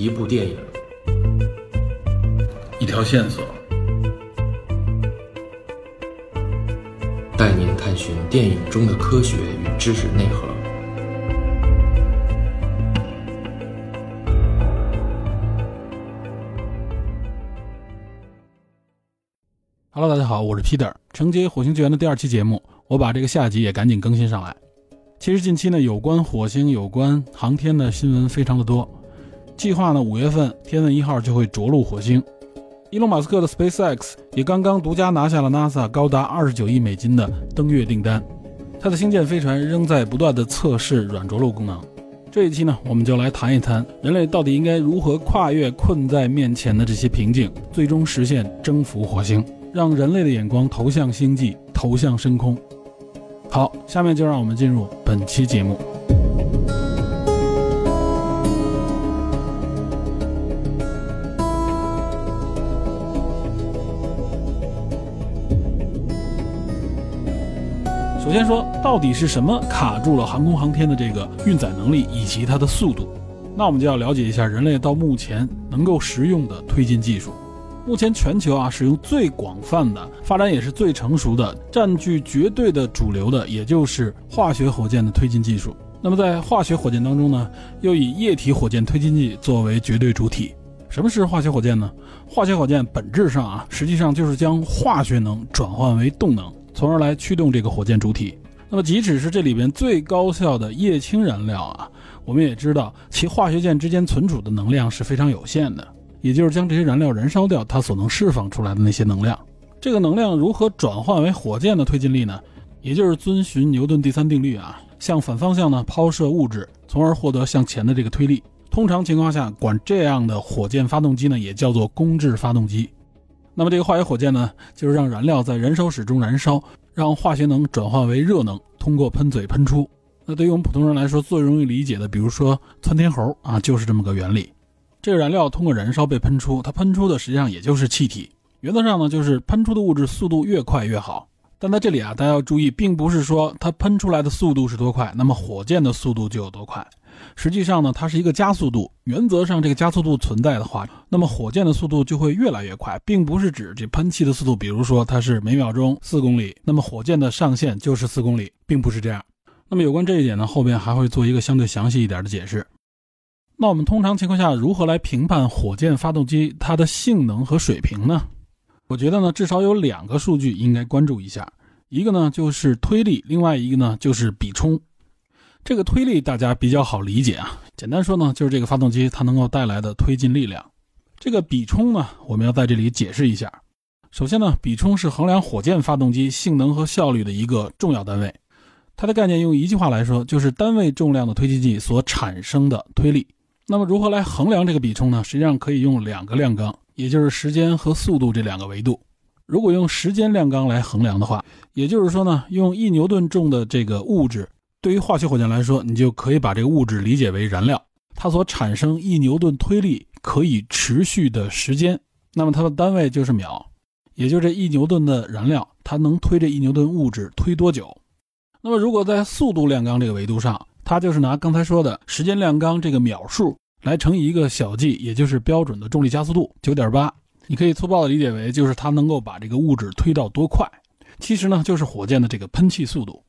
一部电影，一条线索，带您探寻电影中的科学与知识内核。Hello，大家好，我是 Peter。承接《火星救援》的第二期节目，我把这个下集也赶紧更新上来。其实近期呢，有关火星、有关航天的新闻非常的多。计划呢，五月份天问一号就会着陆火星。伊隆马斯克的 SpaceX 也刚刚独家拿下了 NASA 高达二十九亿美金的登月订单。它的星舰飞船仍在不断的测试软着陆功能。这一期呢，我们就来谈一谈人类到底应该如何跨越困在面前的这些瓶颈，最终实现征服火星。让人类的眼光投向星际，投向深空。好，下面就让我们进入本期节目。首先说，到底是什么卡住了航空航天的这个运载能力以及它的速度？那我们就要了解一下人类到目前能够实用的推进技术。目前全球啊使用最广泛的、发展也是最成熟的、占据绝对的主流的，也就是化学火箭的推进技术。那么在化学火箭当中呢，又以液体火箭推进剂作为绝对主体。什么是化学火箭呢？化学火箭本质上啊，实际上就是将化学能转换为动能，从而来驱动这个火箭主体。那么即使是这里边最高效的液氢燃料啊，我们也知道其化学键之间存储的能量是非常有限的。也就是将这些燃料燃烧掉，它所能释放出来的那些能量，这个能量如何转换为火箭的推进力呢？也就是遵循牛顿第三定律啊，向反方向呢抛射物质，从而获得向前的这个推力。通常情况下，管这样的火箭发动机呢也叫做公制发动机。那么这个化学火箭呢，就是让燃料在燃烧室中燃烧，让化学能转化为热能，通过喷嘴喷出。那对于我们普通人来说，最容易理解的，比如说窜天猴啊，就是这么个原理。这个燃料通过燃烧被喷出，它喷出的实际上也就是气体。原则上呢，就是喷出的物质速度越快越好。但在这里啊，大家要注意，并不是说它喷出来的速度是多快，那么火箭的速度就有多快。实际上呢，它是一个加速度。原则上，这个加速度存在的话，那么火箭的速度就会越来越快，并不是指这喷气的速度。比如说它是每秒钟四公里，那么火箭的上限就是四公里，并不是这样。那么有关这一点呢，后边还会做一个相对详细一点的解释。那我们通常情况下如何来评判火箭发动机它的性能和水平呢？我觉得呢，至少有两个数据应该关注一下，一个呢就是推力，另外一个呢就是比冲。这个推力大家比较好理解啊，简单说呢就是这个发动机它能够带来的推进力量。这个比冲呢，我们要在这里解释一下。首先呢，比冲是衡量火箭发动机性能和效率的一个重要单位，它的概念用一句话来说就是单位重量的推进剂所产生的推力。那么如何来衡量这个比冲呢？实际上可以用两个量纲，也就是时间和速度这两个维度。如果用时间量纲来衡量的话，也就是说呢，用一牛顿重的这个物质，对于化学火箭来说，你就可以把这个物质理解为燃料，它所产生一牛顿推力可以持续的时间，那么它的单位就是秒，也就这一牛顿的燃料，它能推这一牛顿物质推多久？那么如果在速度量纲这个维度上，它就是拿刚才说的时间量纲这个秒数来乘以一个小 g，也就是标准的重力加速度九点八。你可以粗暴的理解为就是它能够把这个物质推到多快。其实呢，就是火箭的这个喷气速度。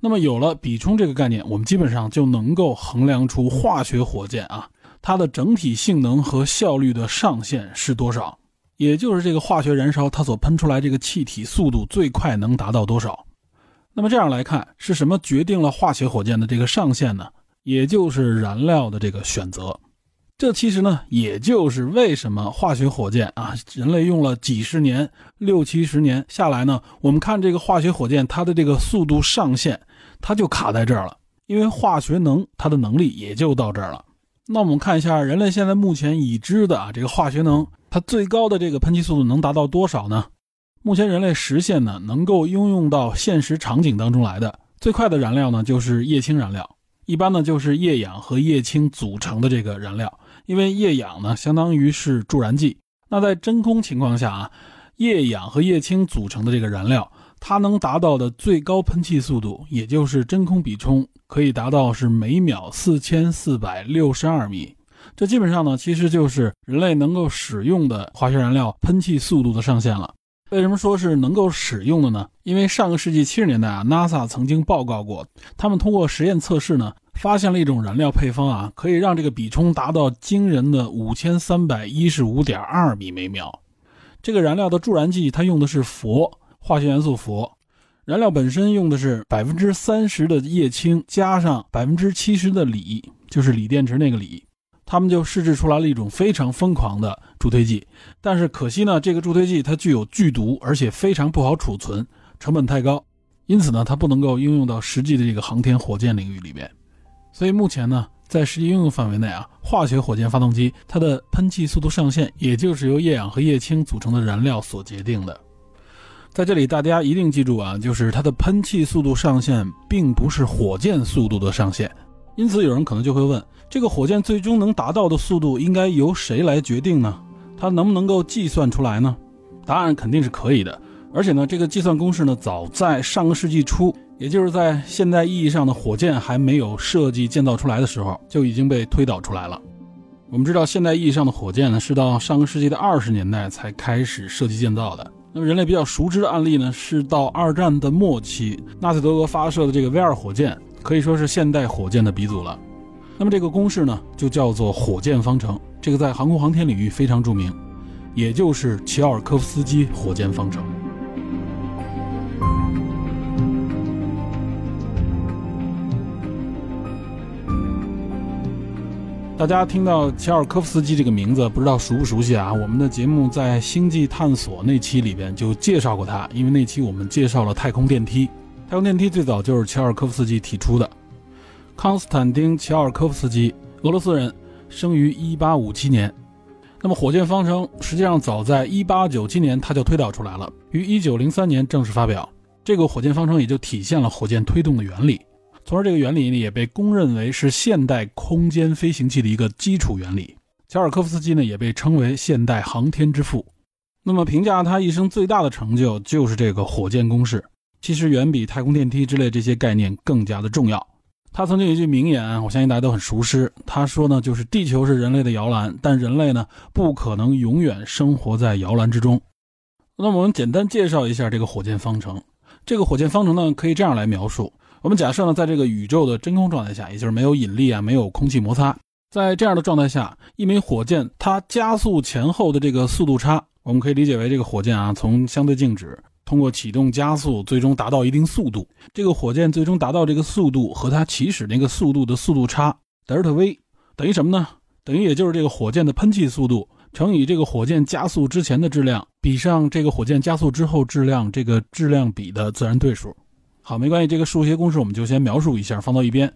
那么有了比冲这个概念，我们基本上就能够衡量出化学火箭啊它的整体性能和效率的上限是多少，也就是这个化学燃烧它所喷出来这个气体速度最快能达到多少。那么这样来看，是什么决定了化学火箭的这个上限呢？也就是燃料的这个选择。这其实呢，也就是为什么化学火箭啊，人类用了几十年、六七十年下来呢，我们看这个化学火箭它的这个速度上限，它就卡在这儿了。因为化学能它的能力也就到这儿了。那我们看一下人类现在目前已知的啊，这个化学能它最高的这个喷气速度能达到多少呢？目前人类实现呢，能够应用到现实场景当中来的最快的燃料呢，就是液氢燃料。一般呢，就是液氧和液氢组成的这个燃料。因为液氧呢，相当于是助燃剂。那在真空情况下啊，液氧和液氢组成的这个燃料，它能达到的最高喷气速度，也就是真空比冲，可以达到是每秒四千四百六十二米。这基本上呢，其实就是人类能够使用的化学燃料喷气速度的上限了。为什么说是能够使用的呢？因为上个世纪七十年代啊，NASA 曾经报告过，他们通过实验测试呢，发现了一种燃料配方啊，可以让这个比冲达到惊人的五千三百一十五点二米每秒。这个燃料的助燃剂，它用的是氟，化学元素氟。燃料本身用的是百分之三十的液氢加上百分之七十的锂，就是锂电池那个锂。他们就试制出来了一种非常疯狂的助推剂，但是可惜呢，这个助推剂它具有剧毒，而且非常不好储存，成本太高，因此呢，它不能够应用到实际的这个航天火箭领域里面。所以目前呢，在实际应用范围内啊，化学火箭发动机它的喷气速度上限，也就是由液氧和液氢组成的燃料所决定的。在这里，大家一定记住啊，就是它的喷气速度上限，并不是火箭速度的上限。因此，有人可能就会问：这个火箭最终能达到的速度应该由谁来决定呢？它能不能够计算出来呢？答案肯定是可以的。而且呢，这个计算公式呢，早在上个世纪初，也就是在现代意义上的火箭还没有设计建造出来的时候，就已经被推导出来了。我们知道，现代意义上的火箭呢，是到上个世纪的二十年代才开始设计建造的。那么，人类比较熟知的案例呢，是到二战的末期，纳粹德国发射的这个 V 二火箭。可以说是现代火箭的鼻祖了。那么这个公式呢，就叫做火箭方程。这个在航空航天领域非常著名，也就是齐奥尔科夫斯基火箭方程。大家听到乔尔科夫斯基这个名字，不知道熟不熟悉啊？我们的节目在星际探索那期里边就介绍过他，因为那期我们介绍了太空电梯。太空电梯最早就是乔尔科夫斯基提出的。康斯坦丁·乔尔科夫斯基，俄罗斯人，生于1857年。那么火箭方程实际上早在1897年他就推导出来了，于1903年正式发表。这个火箭方程也就体现了火箭推动的原理，从而这个原理呢也被公认为是现代空间飞行器的一个基础原理。乔尔科夫斯基呢也被称为现代航天之父。那么评价他一生最大的成就就是这个火箭公式。其实远比太空电梯之类这些概念更加的重要。他曾经有一句名言，我相信大家都很熟悉。他说呢，就是地球是人类的摇篮，但人类呢不可能永远生活在摇篮之中。那么我们简单介绍一下这个火箭方程。这个火箭方程呢可以这样来描述：我们假设呢，在这个宇宙的真空状态下，也就是没有引力啊，没有空气摩擦，在这样的状态下，一枚火箭它加速前后的这个速度差，我们可以理解为这个火箭啊从相对静止。通过启动加速，最终达到一定速度。这个火箭最终达到这个速度和它起始那个速度的速度差德尔塔 v 等于什么呢？等于也就是这个火箭的喷气速度乘以这个火箭加速之前的质量，比上这个火箭加速之后质量这个质量比的自然对数。好，没关系，这个数学公式我们就先描述一下，放到一边。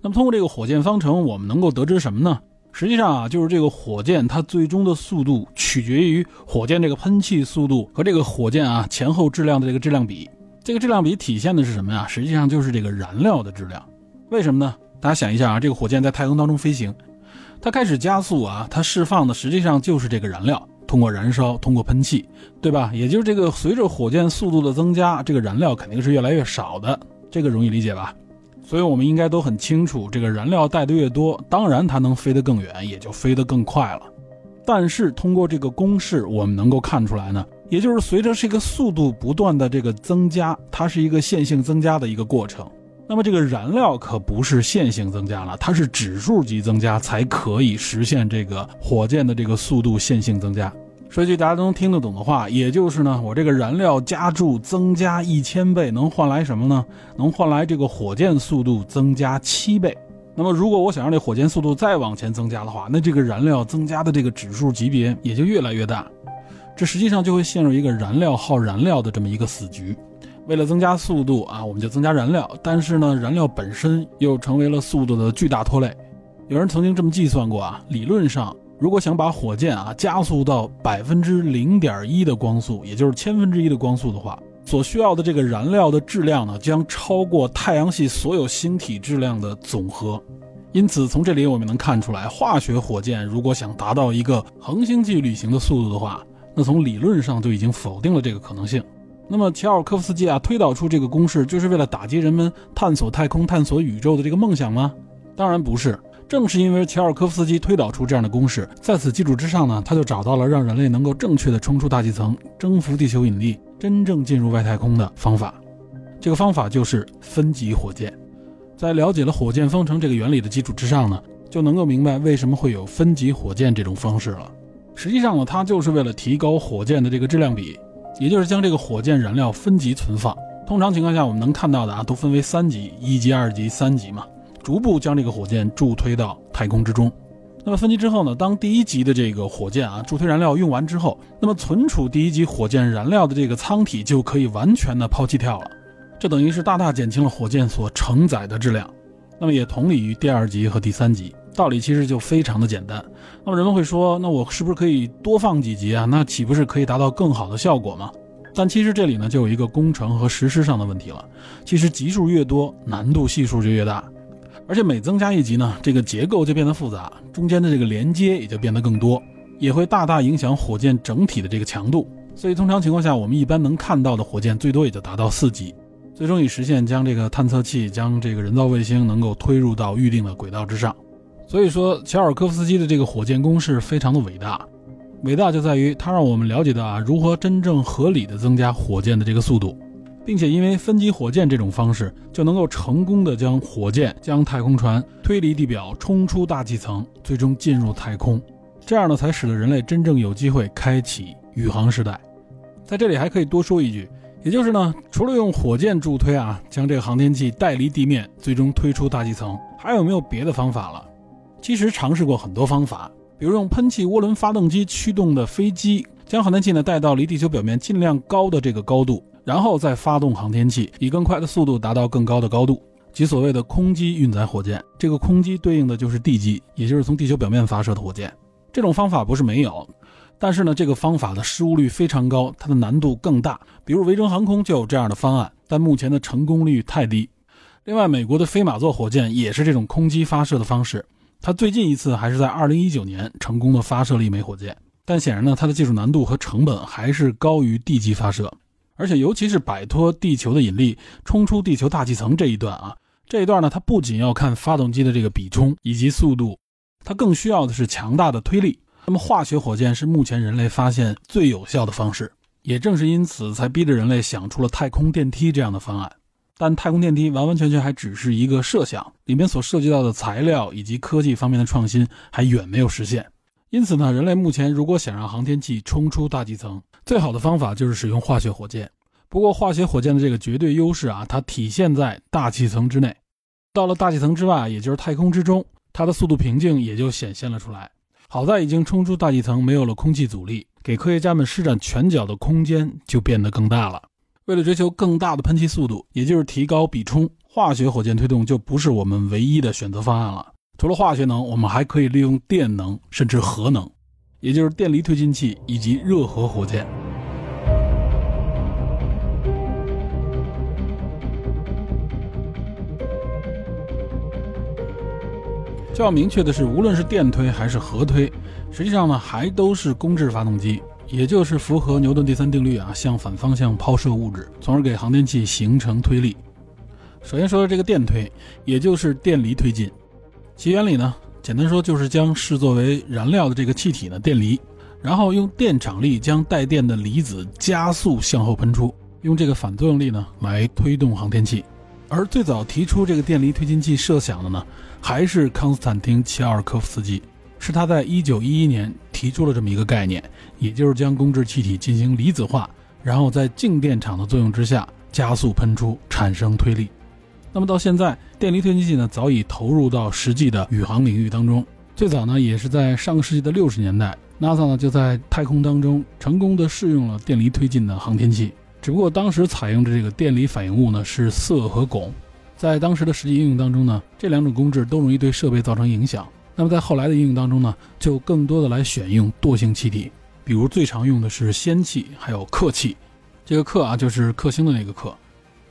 那么通过这个火箭方程，我们能够得知什么呢？实际上啊，就是这个火箭它最终的速度取决于火箭这个喷气速度和这个火箭啊前后质量的这个质量比。这个质量比体现的是什么呀？实际上就是这个燃料的质量。为什么呢？大家想一下啊，这个火箭在太空当中飞行，它开始加速啊，它释放的实际上就是这个燃料，通过燃烧，通过喷气，对吧？也就是这个随着火箭速度的增加，这个燃料肯定是越来越少的，这个容易理解吧？所以，我们应该都很清楚，这个燃料带的越多，当然它能飞得更远，也就飞得更快了。但是，通过这个公式，我们能够看出来呢，也就是随着这个速度不断的这个增加，它是一个线性增加的一个过程。那么，这个燃料可不是线性增加了，它是指数级增加才可以实现这个火箭的这个速度线性增加。说句大家都能听得懂的话，也就是呢，我这个燃料加注增加一千倍，能换来什么呢？能换来这个火箭速度增加七倍。那么，如果我想让这火箭速度再往前增加的话，那这个燃料增加的这个指数级别也就越来越大。这实际上就会陷入一个燃料耗燃料的这么一个死局。为了增加速度啊，我们就增加燃料，但是呢，燃料本身又成为了速度的巨大拖累。有人曾经这么计算过啊，理论上。如果想把火箭啊加速到百分之零点一的光速，也就是千分之一的光速的话，所需要的这个燃料的质量呢，将超过太阳系所有星体质量的总和。因此，从这里我们能看出来，化学火箭如果想达到一个恒星际旅行的速度的话，那从理论上就已经否定了这个可能性。那么，乔尔科夫斯基啊推导出这个公式，就是为了打击人们探索太空、探索宇宙的这个梦想吗？当然不是。正是因为乔尔科夫斯基推导出这样的公式，在此基础之上呢，他就找到了让人类能够正确的冲出大气层、征服地球引力、真正进入外太空的方法。这个方法就是分级火箭。在了解了火箭方程这个原理的基础之上呢，就能够明白为什么会有分级火箭这种方式了。实际上呢，它就是为了提高火箭的这个质量比，也就是将这个火箭燃料分级存放。通常情况下，我们能看到的啊，都分为三级：一级、二级、三级嘛。逐步将这个火箭助推到太空之中。那么分级之后呢？当第一级的这个火箭啊助推燃料用完之后，那么存储第一级火箭燃料的这个舱体就可以完全的抛弃掉了。这等于是大大减轻了火箭所承载的质量。那么也同理于第二级和第三级，道理其实就非常的简单。那么人们会说，那我是不是可以多放几级啊？那岂不是可以达到更好的效果吗？但其实这里呢就有一个工程和实施上的问题了。其实级数越多，难度系数就越大。而且每增加一级呢，这个结构就变得复杂，中间的这个连接也就变得更多，也会大大影响火箭整体的这个强度。所以通常情况下，我们一般能看到的火箭最多也就达到四级，最终以实现将这个探测器、将这个人造卫星能够推入到预定的轨道之上。所以说，乔尔科夫斯基的这个火箭公式非常的伟大，伟大就在于它让我们了解到啊，如何真正合理的增加火箭的这个速度。并且因为分级火箭这种方式，就能够成功的将火箭、将太空船推离地表，冲出大气层，最终进入太空。这样呢，才使得人类真正有机会开启宇航时代。在这里还可以多说一句，也就是呢，除了用火箭助推啊，将这个航天器带离地面，最终推出大气层，还有没有别的方法了？其实尝试过很多方法，比如用喷气涡轮发动机驱动的飞机，将航天器呢带到离地球表面尽量高的这个高度。然后再发动航天器，以更快的速度达到更高的高度，即所谓的空机运载火箭。这个空机对应的就是地基，也就是从地球表面发射的火箭。这种方法不是没有，但是呢，这个方法的失误率非常高，它的难度更大。比如维珍航空就有这样的方案，但目前的成功率太低。另外，美国的飞马座火箭也是这种空机发射的方式，它最近一次还是在2019年成功的发射了一枚火箭，但显然呢，它的技术难度和成本还是高于地基发射。而且，尤其是摆脱地球的引力，冲出地球大气层这一段啊，这一段呢，它不仅要看发动机的这个比冲以及速度，它更需要的是强大的推力。那么，化学火箭是目前人类发现最有效的方式，也正是因此才逼着人类想出了太空电梯这样的方案。但太空电梯完完全全还只是一个设想，里面所涉及到的材料以及科技方面的创新还远没有实现。因此呢，人类目前如果想让航天器冲出大气层，最好的方法就是使用化学火箭。不过，化学火箭的这个绝对优势啊，它体现在大气层之内。到了大气层之外，也就是太空之中，它的速度瓶颈也就显现了出来。好在已经冲出大气层，没有了空气阻力，给科学家们施展拳脚的空间就变得更大了。为了追求更大的喷气速度，也就是提高比冲，化学火箭推动就不是我们唯一的选择方案了。除了化学能，我们还可以利用电能，甚至核能，也就是电离推进器以及热核火箭。就要明确的是，无论是电推还是核推，实际上呢，还都是公制发动机，也就是符合牛顿第三定律啊，向反方向抛射物质，从而给航天器形成推力。首先说说这个电推，也就是电离推进。其原理呢，简单说就是将视作为燃料的这个气体呢电离，然后用电场力将带电的离子加速向后喷出，用这个反作用力呢来推动航天器。而最早提出这个电离推进器设想的呢，还是康斯坦丁·齐奥尔科夫斯基，是他在1911年提出了这么一个概念，也就是将公制气体进行离子化，然后在静电场的作用之下加速喷出，产生推力。那么到现在，电离推进器呢早已投入到实际的宇航领域当中。最早呢也是在上个世纪的六十年代，NASA 呢就在太空当中成功的试用了电离推进的航天器。只不过当时采用的这个电离反应物呢是铯和汞，在当时的实际应用当中呢，这两种工质都容易对设备造成影响。那么在后来的应用当中呢，就更多的来选用惰性气体，比如最常用的是氙气，还有氪气。这个氪啊就是克星的那个氪。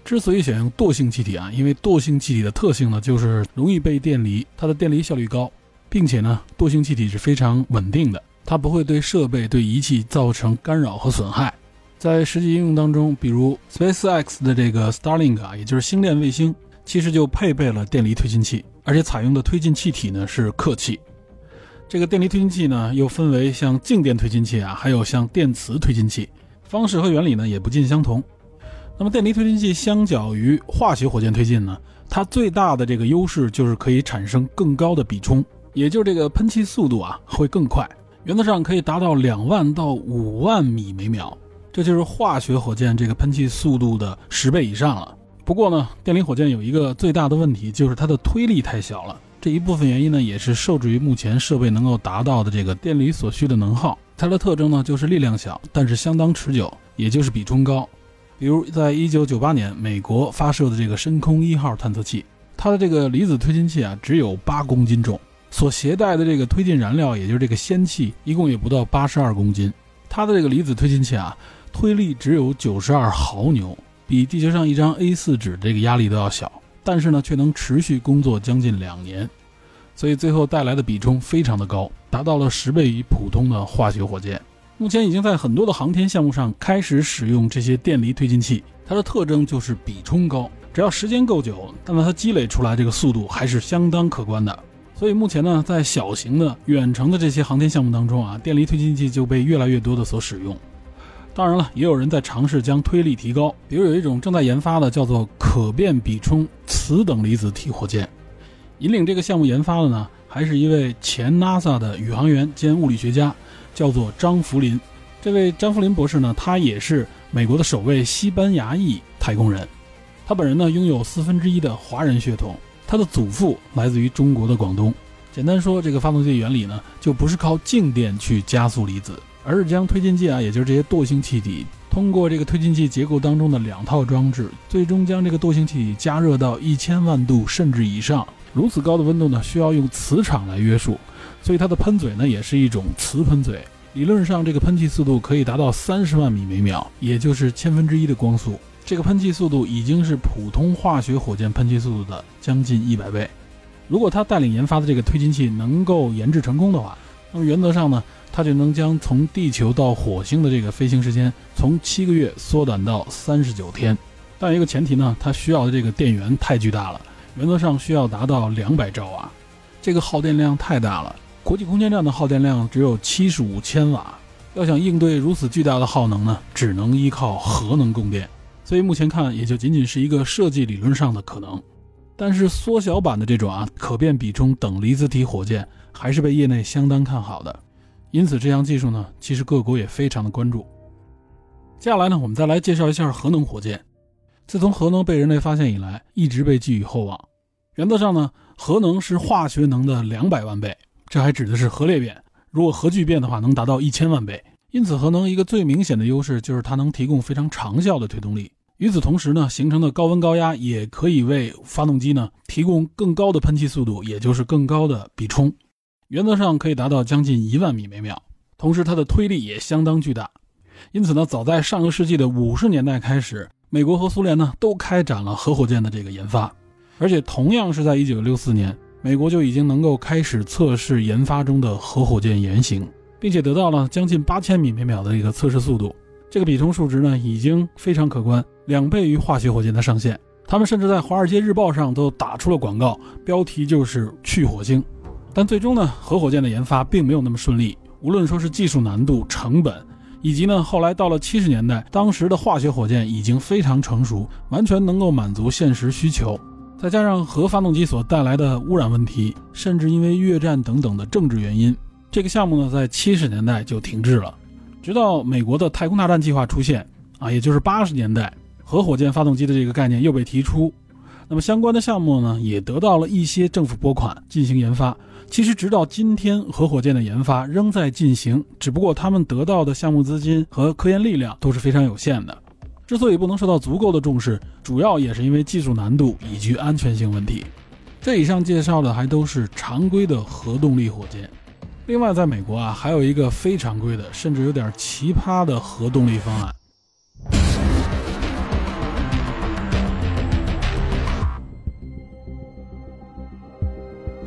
之所以选用惰性气体啊，因为惰性气体的特性呢，就是容易被电离，它的电离效率高，并且呢，惰性气体是非常稳定的，它不会对设备、对仪器造成干扰和损害。在实际应用当中，比如 SpaceX 的这个 Starlink 啊，也就是星链卫星，其实就配备了电离推进器，而且采用的推进气体呢是氪气。这个电离推进器呢又分为像静电推进器啊，还有像电磁推进器，方式和原理呢也不尽相同。那么电离推进器相较于化学火箭推进呢，它最大的这个优势就是可以产生更高的比冲，也就是这个喷气速度啊会更快，原则上可以达到两万到五万米每秒，这就是化学火箭这个喷气速度的十倍以上了。不过呢，电离火箭有一个最大的问题，就是它的推力太小了。这一部分原因呢，也是受制于目前设备能够达到的这个电离所需的能耗。它的特征呢，就是力量小，但是相当持久，也就是比冲高。比如，在一九九八年，美国发射的这个深空一号探测器，它的这个离子推进器啊，只有八公斤重，所携带的这个推进燃料，也就是这个氙气，一共也不到八十二公斤。它的这个离子推进器啊，推力只有九十二毫牛，比地球上一张 A4 纸这个压力都要小，但是呢，却能持续工作将近两年，所以最后带来的比冲非常的高，达到了十倍于普通的化学火箭。目前已经在很多的航天项目上开始使用这些电离推进器，它的特征就是比冲高，只要时间够久，那么它积累出来这个速度还是相当可观的。所以目前呢，在小型的远程的这些航天项目当中啊，电离推进器就被越来越多的所使用。当然了，也有人在尝试将推力提高，比如有一种正在研发的叫做可变比冲磁等离子体火箭。引领这个项目研发的呢，还是一位前 NASA 的宇航员兼物理学家。叫做张福林，这位张福林博士呢，他也是美国的首位西班牙裔太空人。他本人呢，拥有四分之一的华人血统，他的祖父来自于中国的广东。简单说，这个发动机原理呢，就不是靠静电去加速离子，而是将推进剂啊，也就是这些惰性气体，通过这个推进剂结构当中的两套装置，最终将这个惰性气体加热到一千万度甚至以上。如此高的温度呢，需要用磁场来约束。所以它的喷嘴呢，也是一种磁喷嘴。理论上，这个喷气速度可以达到三十万米每秒，也就是千分之一的光速。这个喷气速度已经是普通化学火箭喷气速度的将近一百倍。如果他带领研发的这个推进器能够研制成功的话，那么原则上呢，它就能将从地球到火星的这个飞行时间从七个月缩短到三十九天。但一个前提呢，它需要的这个电源太巨大了，原则上需要达到两百兆瓦，这个耗电量太大了。国际空间站的耗电量只有七十五千瓦，要想应对如此巨大的耗能呢，只能依靠核能供电。所以目前看，也就仅仅是一个设计理论上的可能。但是缩小版的这种啊可变比冲等离子体火箭还是被业内相当看好的。因此这项技术呢，其实各国也非常的关注。接下来呢，我们再来介绍一下核能火箭。自从核能被人类发现以来，一直被寄予厚望。原则上呢，核能是化学能的两百万倍。这还指的是核裂变，如果核聚变的话，能达到一千万倍。因此，核能一个最明显的优势就是它能提供非常长效的推动力。与此同时呢，形成的高温高压也可以为发动机呢提供更高的喷气速度，也就是更高的比冲，原则上可以达到将近一万米每秒。同时，它的推力也相当巨大。因此呢，早在上个世纪的五十年代开始，美国和苏联呢都开展了核火箭的这个研发，而且同样是在一九六四年。美国就已经能够开始测试研发中的核火箭原型，并且得到了将近八千米每秒的一个测试速度。这个比冲数值呢，已经非常可观，两倍于化学火箭的上限。他们甚至在《华尔街日报》上都打出了广告，标题就是“去火星”。但最终呢，核火箭的研发并没有那么顺利。无论说是技术难度、成本，以及呢，后来到了七十年代，当时的化学火箭已经非常成熟，完全能够满足现实需求。再加上核发动机所带来的污染问题，甚至因为越战等等的政治原因，这个项目呢在七十年代就停滞了。直到美国的太空大战计划出现，啊，也就是八十年代，核火箭发动机的这个概念又被提出，那么相关的项目呢也得到了一些政府拨款进行研发。其实直到今天，核火箭的研发仍在进行，只不过他们得到的项目资金和科研力量都是非常有限的。之所以不能受到足够的重视，主要也是因为技术难度以及安全性问题。这以上介绍的还都是常规的核动力火箭。另外，在美国啊，还有一个非常规的，甚至有点奇葩的核动力方案。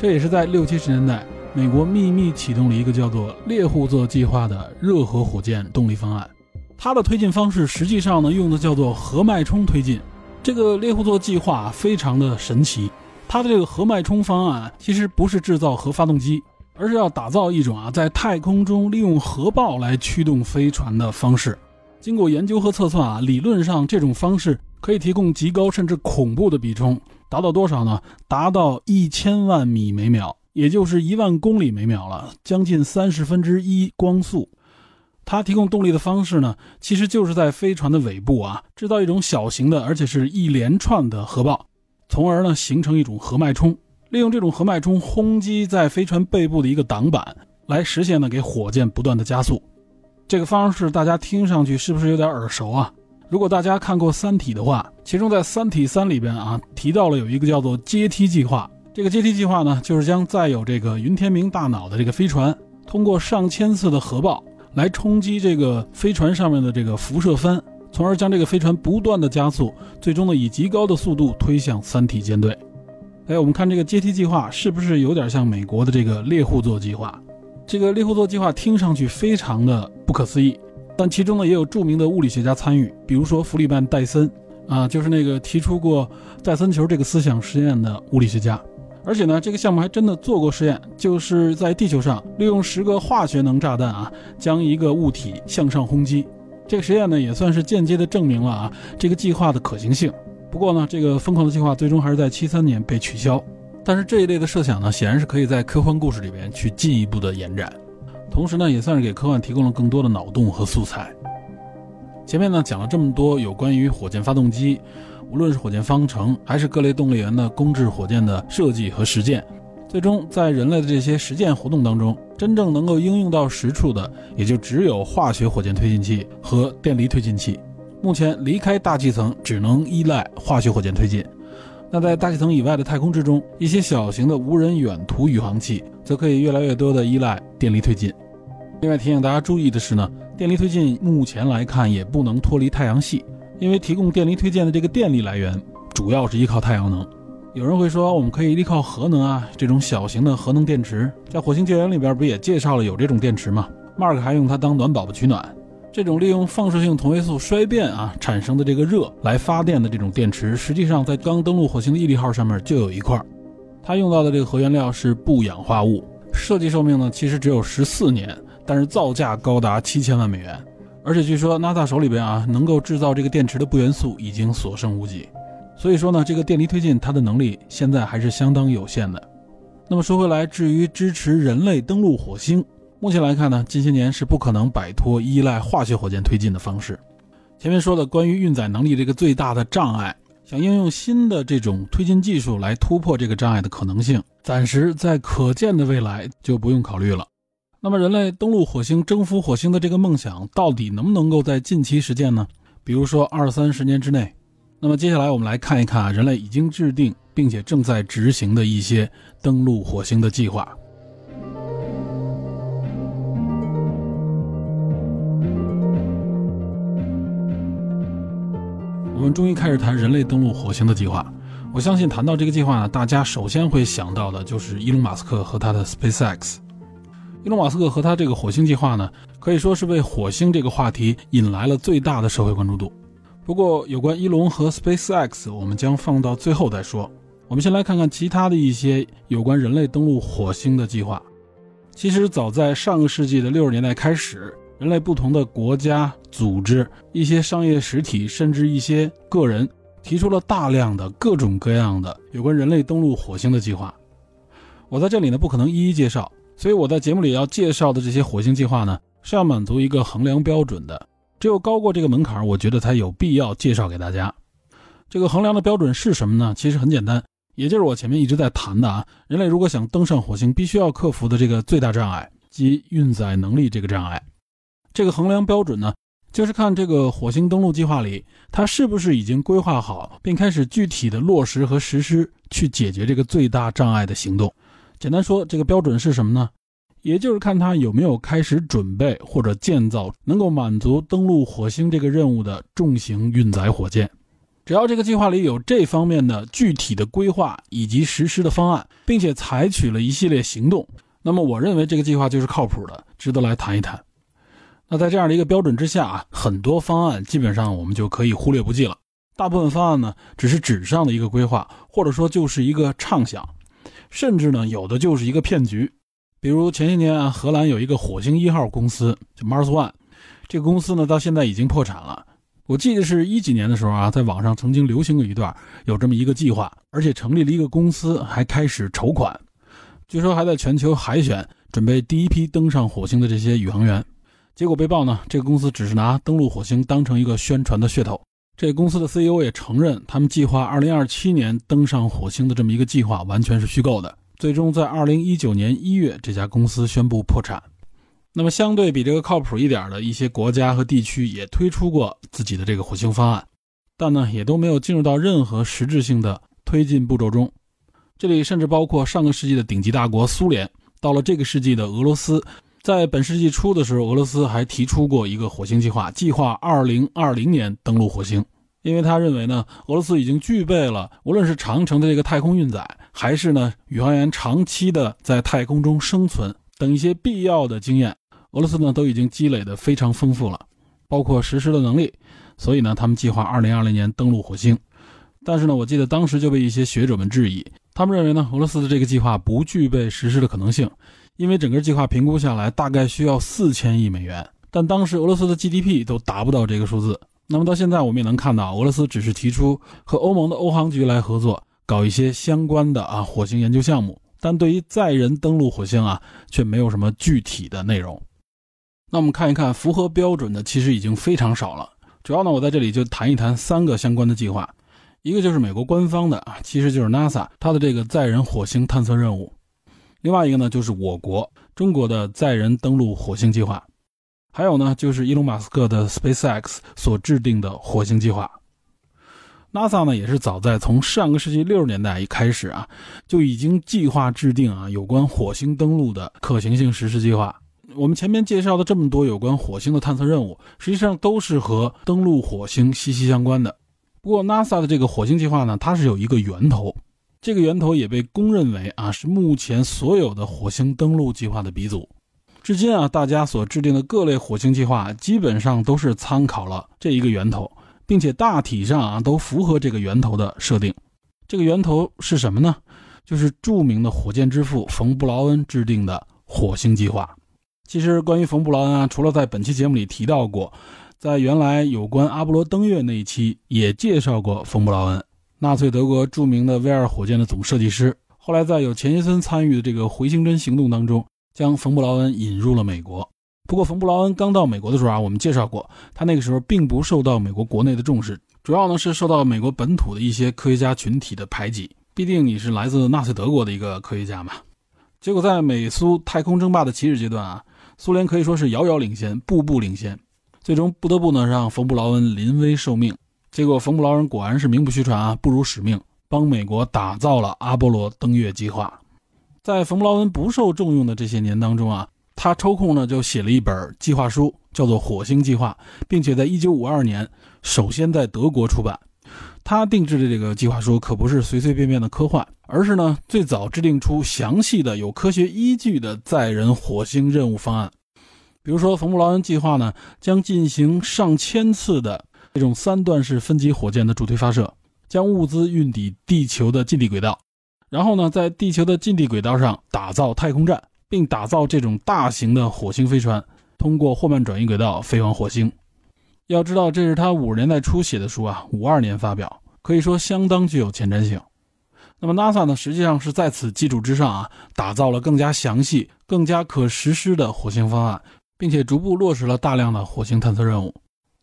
这也是在六七十年代，美国秘密启动了一个叫做“猎户座计划”的热核火箭动力方案。它的推进方式实际上呢，用的叫做核脉冲推进，这个猎户座计划非常的神奇，它的这个核脉冲方案其实不是制造核发动机，而是要打造一种啊在太空中利用核爆来驱动飞船的方式。经过研究和测算啊，理论上这种方式可以提供极高甚至恐怖的比冲，达到多少呢？达到一千万米每秒，也就是一万公里每秒了，将近三十分之一光速。它提供动力的方式呢，其实就是在飞船的尾部啊，制造一种小型的，而且是一连串的核爆，从而呢形成一种核脉冲，利用这种核脉冲轰击在飞船背部的一个挡板，来实现呢给火箭不断的加速。这个方式大家听上去是不是有点耳熟啊？如果大家看过《三体》的话，其中在《三体三》里边啊提到了有一个叫做阶梯计划。这个阶梯计划呢，就是将载有这个云天明大脑的这个飞船，通过上千次的核爆。来冲击这个飞船上面的这个辐射帆，从而将这个飞船不断的加速，最终呢以极高的速度推向三体舰队。哎，我们看这个阶梯计划是不是有点像美国的这个猎户座计划？这个猎户座计划听上去非常的不可思议，但其中呢也有著名的物理学家参与，比如说弗里曼·戴森啊，就是那个提出过戴森球这个思想实验的物理学家。而且呢，这个项目还真的做过实验，就是在地球上利用十个化学能炸弹啊，将一个物体向上轰击。这个实验呢，也算是间接的证明了啊这个计划的可行性。不过呢，这个疯狂的计划最终还是在七三年被取消。但是这一类的设想呢，显然是可以在科幻故事里边去进一步的延展，同时呢，也算是给科幻提供了更多的脑洞和素材。前面呢讲了这么多有关于火箭发动机。无论是火箭方程，还是各类动力源的公制火箭的设计和实践，最终在人类的这些实践活动当中，真正能够应用到实处的，也就只有化学火箭推进器和电离推进器。目前离开大气层，只能依赖化学火箭推进。那在大气层以外的太空之中，一些小型的无人远途宇航器，则可以越来越多的依赖电离推进。另外提醒大家注意的是呢，电离推进目前来看也不能脱离太阳系。因为提供电离推荐的这个电力来源主要是依靠太阳能，有人会说我们可以依靠核能啊，这种小型的核能电池，在火星救援里边不也介绍了有这种电池吗？Mark 还用它当暖宝宝取暖。这种利用放射性同位素衰变啊产生的这个热来发电的这种电池，实际上在刚登陆火星的毅力号上面就有一块，它用到的这个核原料是不氧化物，设计寿命呢其实只有十四年，但是造价高达七千万美元。而且据说 NASA 手里边啊，能够制造这个电池的不元素已经所剩无几，所以说呢，这个电离推进它的能力现在还是相当有限的。那么说回来，至于支持人类登陆火星，目前来看呢，近些年是不可能摆脱依赖化学火箭推进的方式。前面说的关于运载能力这个最大的障碍，想应用新的这种推进技术来突破这个障碍的可能性，暂时在可见的未来就不用考虑了。那么，人类登陆火星、征服火星的这个梦想，到底能不能够在近期实现呢？比如说二三十年之内。那么，接下来我们来看一看啊，人类已经制定并且正在执行的一些登陆火星的计划。我们终于开始谈人类登陆火星的计划。我相信谈到这个计划呢，大家首先会想到的就是伊隆·马斯克和他的 SpaceX。伊隆·马斯克和他这个火星计划呢，可以说是为火星这个话题引来了最大的社会关注度。不过，有关伊隆和 SpaceX，我们将放到最后再说。我们先来看看其他的一些有关人类登陆火星的计划。其实，早在上个世纪的六十年代开始，人类不同的国家、组织、一些商业实体，甚至一些个人，提出了大量的各种各样的有关人类登陆火星的计划。我在这里呢，不可能一一介绍。所以我在节目里要介绍的这些火星计划呢，是要满足一个衡量标准的，只有高过这个门槛，我觉得才有必要介绍给大家。这个衡量的标准是什么呢？其实很简单，也就是我前面一直在谈的啊，人类如果想登上火星，必须要克服的这个最大障碍，即运载能力这个障碍。这个衡量标准呢，就是看这个火星登陆计划里，它是不是已经规划好，并开始具体的落实和实施，去解决这个最大障碍的行动。简单说，这个标准是什么呢？也就是看他有没有开始准备或者建造能够满足登陆火星这个任务的重型运载火箭。只要这个计划里有这方面的具体的规划以及实施的方案，并且采取了一系列行动，那么我认为这个计划就是靠谱的，值得来谈一谈。那在这样的一个标准之下啊，很多方案基本上我们就可以忽略不计了。大部分方案呢只是纸上的一个规划，或者说就是一个畅想，甚至呢有的就是一个骗局。比如前些年啊，荷兰有一个火星一号公司，就 Mars One，这个公司呢到现在已经破产了。我记得是一几年的时候啊，在网上曾经流行过一段有这么一个计划，而且成立了一个公司，还开始筹款，据说还在全球海选，准备第一批登上火星的这些宇航员。结果被曝呢，这个公司只是拿登陆火星当成一个宣传的噱头。这公司的 CEO 也承认，他们计划2027年登上火星的这么一个计划完全是虚构的。最终在2019年1月，这家公司宣布破产。那么，相对比这个靠谱一点的一些国家和地区也推出过自己的这个火星方案，但呢，也都没有进入到任何实质性的推进步骤中。这里甚至包括上个世纪的顶级大国苏联，到了这个世纪的俄罗斯。在本世纪初的时候，俄罗斯还提出过一个火星计划，计划二零二零年登陆火星。因为他认为呢，俄罗斯已经具备了无论是长城的这个太空运载，还是呢宇航员长期的在太空中生存等一些必要的经验，俄罗斯呢都已经积累的非常丰富了，包括实施的能力。所以呢，他们计划二零二零年登陆火星。但是呢，我记得当时就被一些学者们质疑，他们认为呢，俄罗斯的这个计划不具备实施的可能性。因为整个计划评估下来大概需要四千亿美元，但当时俄罗斯的 GDP 都达不到这个数字。那么到现在我们也能看到，俄罗斯只是提出和欧盟的欧航局来合作，搞一些相关的啊火星研究项目，但对于载人登陆火星啊却没有什么具体的内容。那我们看一看符合标准的其实已经非常少了。主要呢我在这里就谈一谈三个相关的计划，一个就是美国官方的啊，其实就是 NASA 它的这个载人火星探测任务。另外一个呢，就是我国中国的载人登陆火星计划，还有呢，就是伊隆马斯克的 SpaceX 所制定的火星计划。NASA 呢，也是早在从上个世纪六十年代一开始啊，就已经计划制定啊有关火星登陆的可行性实施计划。我们前面介绍的这么多有关火星的探测任务，实际上都是和登陆火星息息相关的。不过 NASA 的这个火星计划呢，它是有一个源头。这个源头也被公认为啊是目前所有的火星登陆计划的鼻祖。至今啊，大家所制定的各类火星计划基本上都是参考了这一个源头，并且大体上啊都符合这个源头的设定。这个源头是什么呢？就是著名的火箭之父冯布劳恩制定的火星计划。其实关于冯布劳恩啊，除了在本期节目里提到过，在原来有关阿波罗登月那一期也介绍过冯布劳恩。纳粹德国著名的 V 二火箭的总设计师，后来在有钱学森参与的这个回形针行动当中，将冯布劳恩引入了美国。不过，冯布劳恩刚到美国的时候啊，我们介绍过，他那个时候并不受到美国国内的重视，主要呢是受到美国本土的一些科学家群体的排挤。毕竟你是来自纳粹德国的一个科学家嘛。结果在美苏太空争霸的起始阶段啊，苏联可以说是遥遥领先，步步领先，最终不得不呢让冯布劳恩临危受命。结果，冯布劳恩果然是名不虚传啊，不辱使命，帮美国打造了阿波罗登月计划。在冯布劳恩不受重用的这些年当中啊，他抽空呢就写了一本计划书，叫做《火星计划》，并且在1952年首先在德国出版。他定制的这个计划书可不是随随便便的科幻，而是呢最早制定出详细的、有科学依据的载人火星任务方案。比如说，冯布劳恩计划呢将进行上千次的。这种三段式分级火箭的助推发射，将物资运抵地球的近地轨道，然后呢，在地球的近地轨道上打造太空站，并打造这种大型的火星飞船，通过霍曼转移轨道飞往火星。要知道，这是他五十年代初写的书啊，五二年发表，可以说相当具有前瞻性。那么 NASA 呢，实际上是在此基础之上啊，打造了更加详细、更加可实施的火星方案，并且逐步落实了大量的火星探测任务。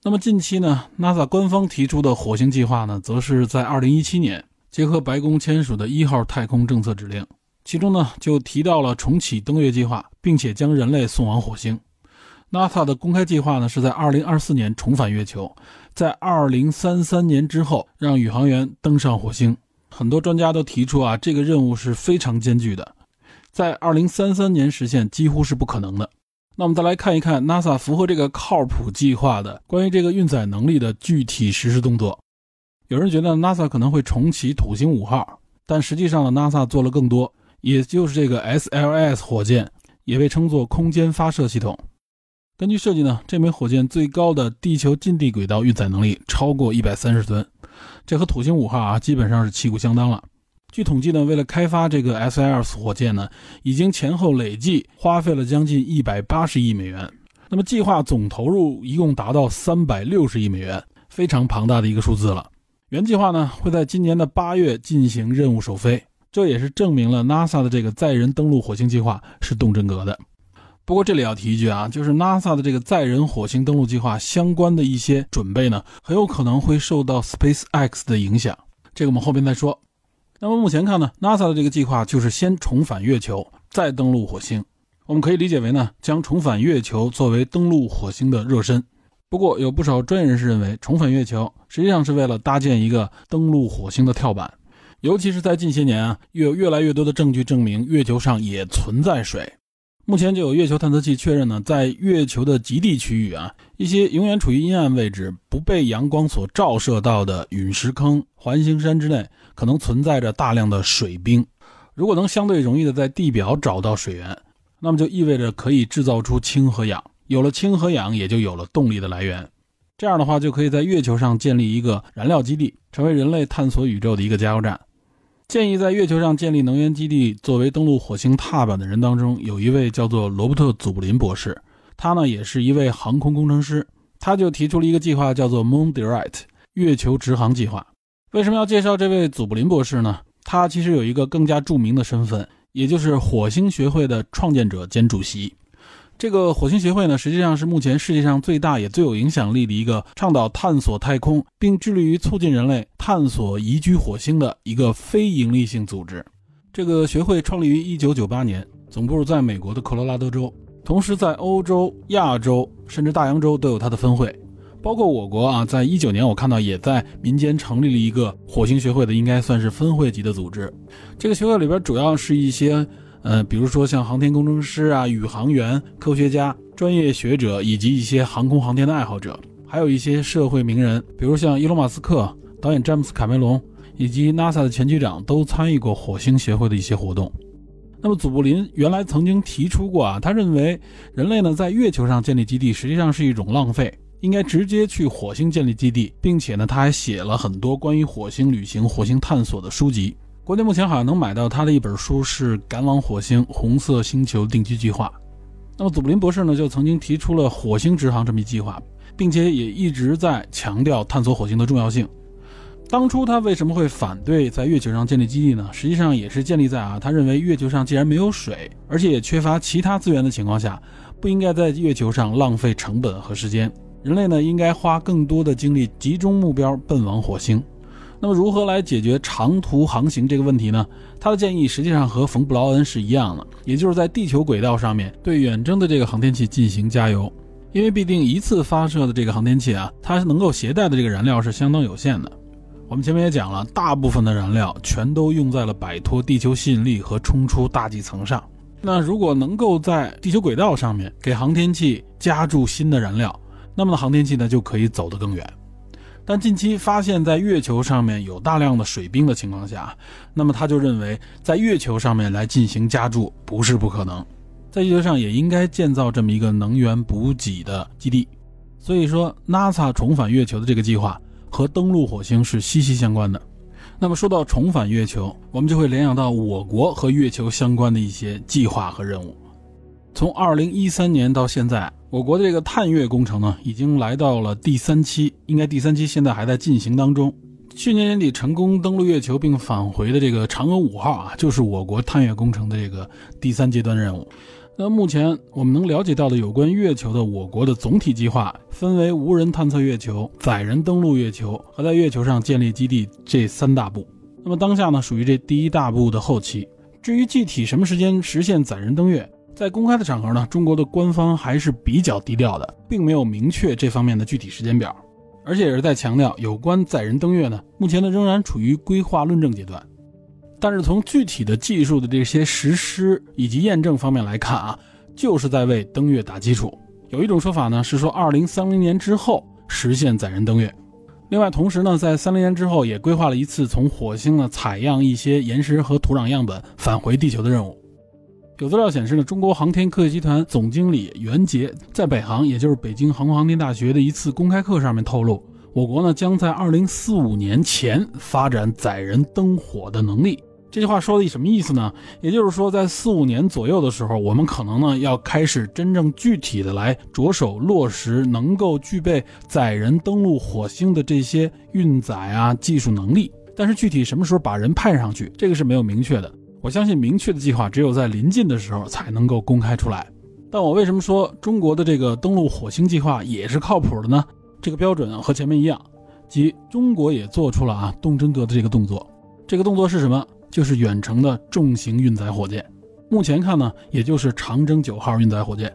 那么近期呢，NASA 官方提出的火星计划呢，则是在2017年结合白宫签署的一号太空政策指令，其中呢就提到了重启登月计划，并且将人类送往火星。NASA 的公开计划呢是在2024年重返月球，在2033年之后让宇航员登上火星。很多专家都提出啊，这个任务是非常艰巨的，在2033年实现几乎是不可能的。那我们再来看一看 NASA 符合这个靠谱计划的关于这个运载能力的具体实施动作。有人觉得 NASA 可能会重启土星五号，但实际上呢，NASA 做了更多，也就是这个 SLS 火箭，也被称作空间发射系统。根据设计呢，这枚火箭最高的地球近地轨道运载能力超过一百三十吨，这和土星五号啊基本上是旗鼓相当了。据统计呢，为了开发这个 SLS 火箭呢，已经前后累计花费了将近一百八十亿美元。那么计划总投入一共达到三百六十亿美元，非常庞大的一个数字了。原计划呢会在今年的八月进行任务首飞，这也是证明了 NASA 的这个载人登陆火星计划是动真格的。不过这里要提一句啊，就是 NASA 的这个载人火星登陆计划相关的一些准备呢，很有可能会受到 SpaceX 的影响，这个我们后边再说。那么目前看呢，NASA 的这个计划就是先重返月球，再登陆火星。我们可以理解为呢，将重返月球作为登陆火星的热身。不过有不少专业人士认为，重返月球实际上是为了搭建一个登陆火星的跳板，尤其是在近些年啊，越有越来越多的证据证明月球上也存在水。目前就有月球探测器确认呢，在月球的极地区域啊，一些永远处于阴暗位置、不被阳光所照射到的陨石坑、环形山之内，可能存在着大量的水冰。如果能相对容易的在地表找到水源，那么就意味着可以制造出氢和氧。有了氢和氧，也就有了动力的来源。这样的话，就可以在月球上建立一个燃料基地，成为人类探索宇宙的一个加油站。建议在月球上建立能源基地作为登陆火星踏板的人当中，有一位叫做罗伯特·祖布林博士，他呢也是一位航空工程师，他就提出了一个计划，叫做 Moon Direct 月球直航计划。为什么要介绍这位祖布林博士呢？他其实有一个更加著名的身份，也就是火星学会的创建者兼主席。这个火星协会呢，实际上是目前世界上最大也最有影响力的一个倡导探索太空，并致力于促进人类探索移居火星的一个非营利性组织。这个学会创立于1998年，总部在美国的科罗拉多州，同时在欧洲、亚洲甚至大洋洲都有它的分会，包括我国啊，在一九年我看到也在民间成立了一个火星学会的，应该算是分会级的组织。这个学会里边主要是一些。呃，比如说像航天工程师啊、宇航员、科学家、专业学者以及一些航空航天的爱好者，还有一些社会名人，比如像伊隆马斯克、导演詹姆斯卡梅隆以及 NASA 的前局长都参与过火星协会的一些活动。那么祖布林原来曾经提出过啊，他认为人类呢在月球上建立基地实际上是一种浪费，应该直接去火星建立基地，并且呢他还写了很多关于火星旅行、火星探索的书籍。国内目前好像能买到他的一本书，是《赶往火星：红色星球定居计划》。那么祖布林博士呢，就曾经提出了火星直航这么一计划，并且也一直在强调探索火星的重要性。当初他为什么会反对在月球上建立基地呢？实际上也是建立在啊，他认为月球上既然没有水，而且也缺乏其他资源的情况下，不应该在月球上浪费成本和时间。人类呢，应该花更多的精力，集中目标奔往火星。那么如何来解决长途航行这个问题呢？他的建议实际上和冯布劳恩是一样的，也就是在地球轨道上面对远征的这个航天器进行加油，因为必定一次发射的这个航天器啊，它能够携带的这个燃料是相当有限的。我们前面也讲了，大部分的燃料全都用在了摆脱地球吸引力和冲出大气层上。那如果能够在地球轨道上面给航天器加注新的燃料，那么航天器呢就可以走得更远。但近期发现，在月球上面有大量的水冰的情况下，那么他就认为，在月球上面来进行加注不是不可能，在月球上也应该建造这么一个能源补给的基地。所以说，NASA 重返月球的这个计划和登陆火星是息息相关的。那么说到重返月球，我们就会联想到我国和月球相关的一些计划和任务。从二零一三年到现在。我国的这个探月工程呢，已经来到了第三期，应该第三期现在还在进行当中。去年年底成功登陆月球并返回的这个嫦娥五号啊，就是我国探月工程的这个第三阶段任务。那目前我们能了解到的有关月球的我国的总体计划，分为无人探测月球、载人登陆月球和在月球上建立基地这三大步。那么当下呢，属于这第一大步的后期。至于具体什么时间实现载人登月？在公开的场合呢，中国的官方还是比较低调的，并没有明确这方面的具体时间表，而且也是在强调有关载人登月呢，目前呢仍然处于规划论证阶段。但是从具体的技术的这些实施以及验证方面来看啊，就是在为登月打基础。有一种说法呢是说，二零三零年之后实现载人登月。另外，同时呢，在三零年之后也规划了一次从火星呢采样一些岩石和土壤样本返回地球的任务。有资料显示呢，中国航天科技集团总经理袁杰在北航，也就是北京航空航天大学的一次公开课上面透露，我国呢将在二零四五年前发展载人登火的能力。这句话说的什么意思呢？也就是说，在四五年左右的时候，我们可能呢要开始真正具体的来着手落实能够具备载人登陆火星的这些运载啊技术能力。但是具体什么时候把人派上去，这个是没有明确的。我相信明确的计划只有在临近的时候才能够公开出来。但我为什么说中国的这个登陆火星计划也是靠谱的呢？这个标准和前面一样，即中国也做出了啊动真格的这个动作。这个动作是什么？就是远程的重型运载火箭，目前看呢，也就是长征九号运载火箭。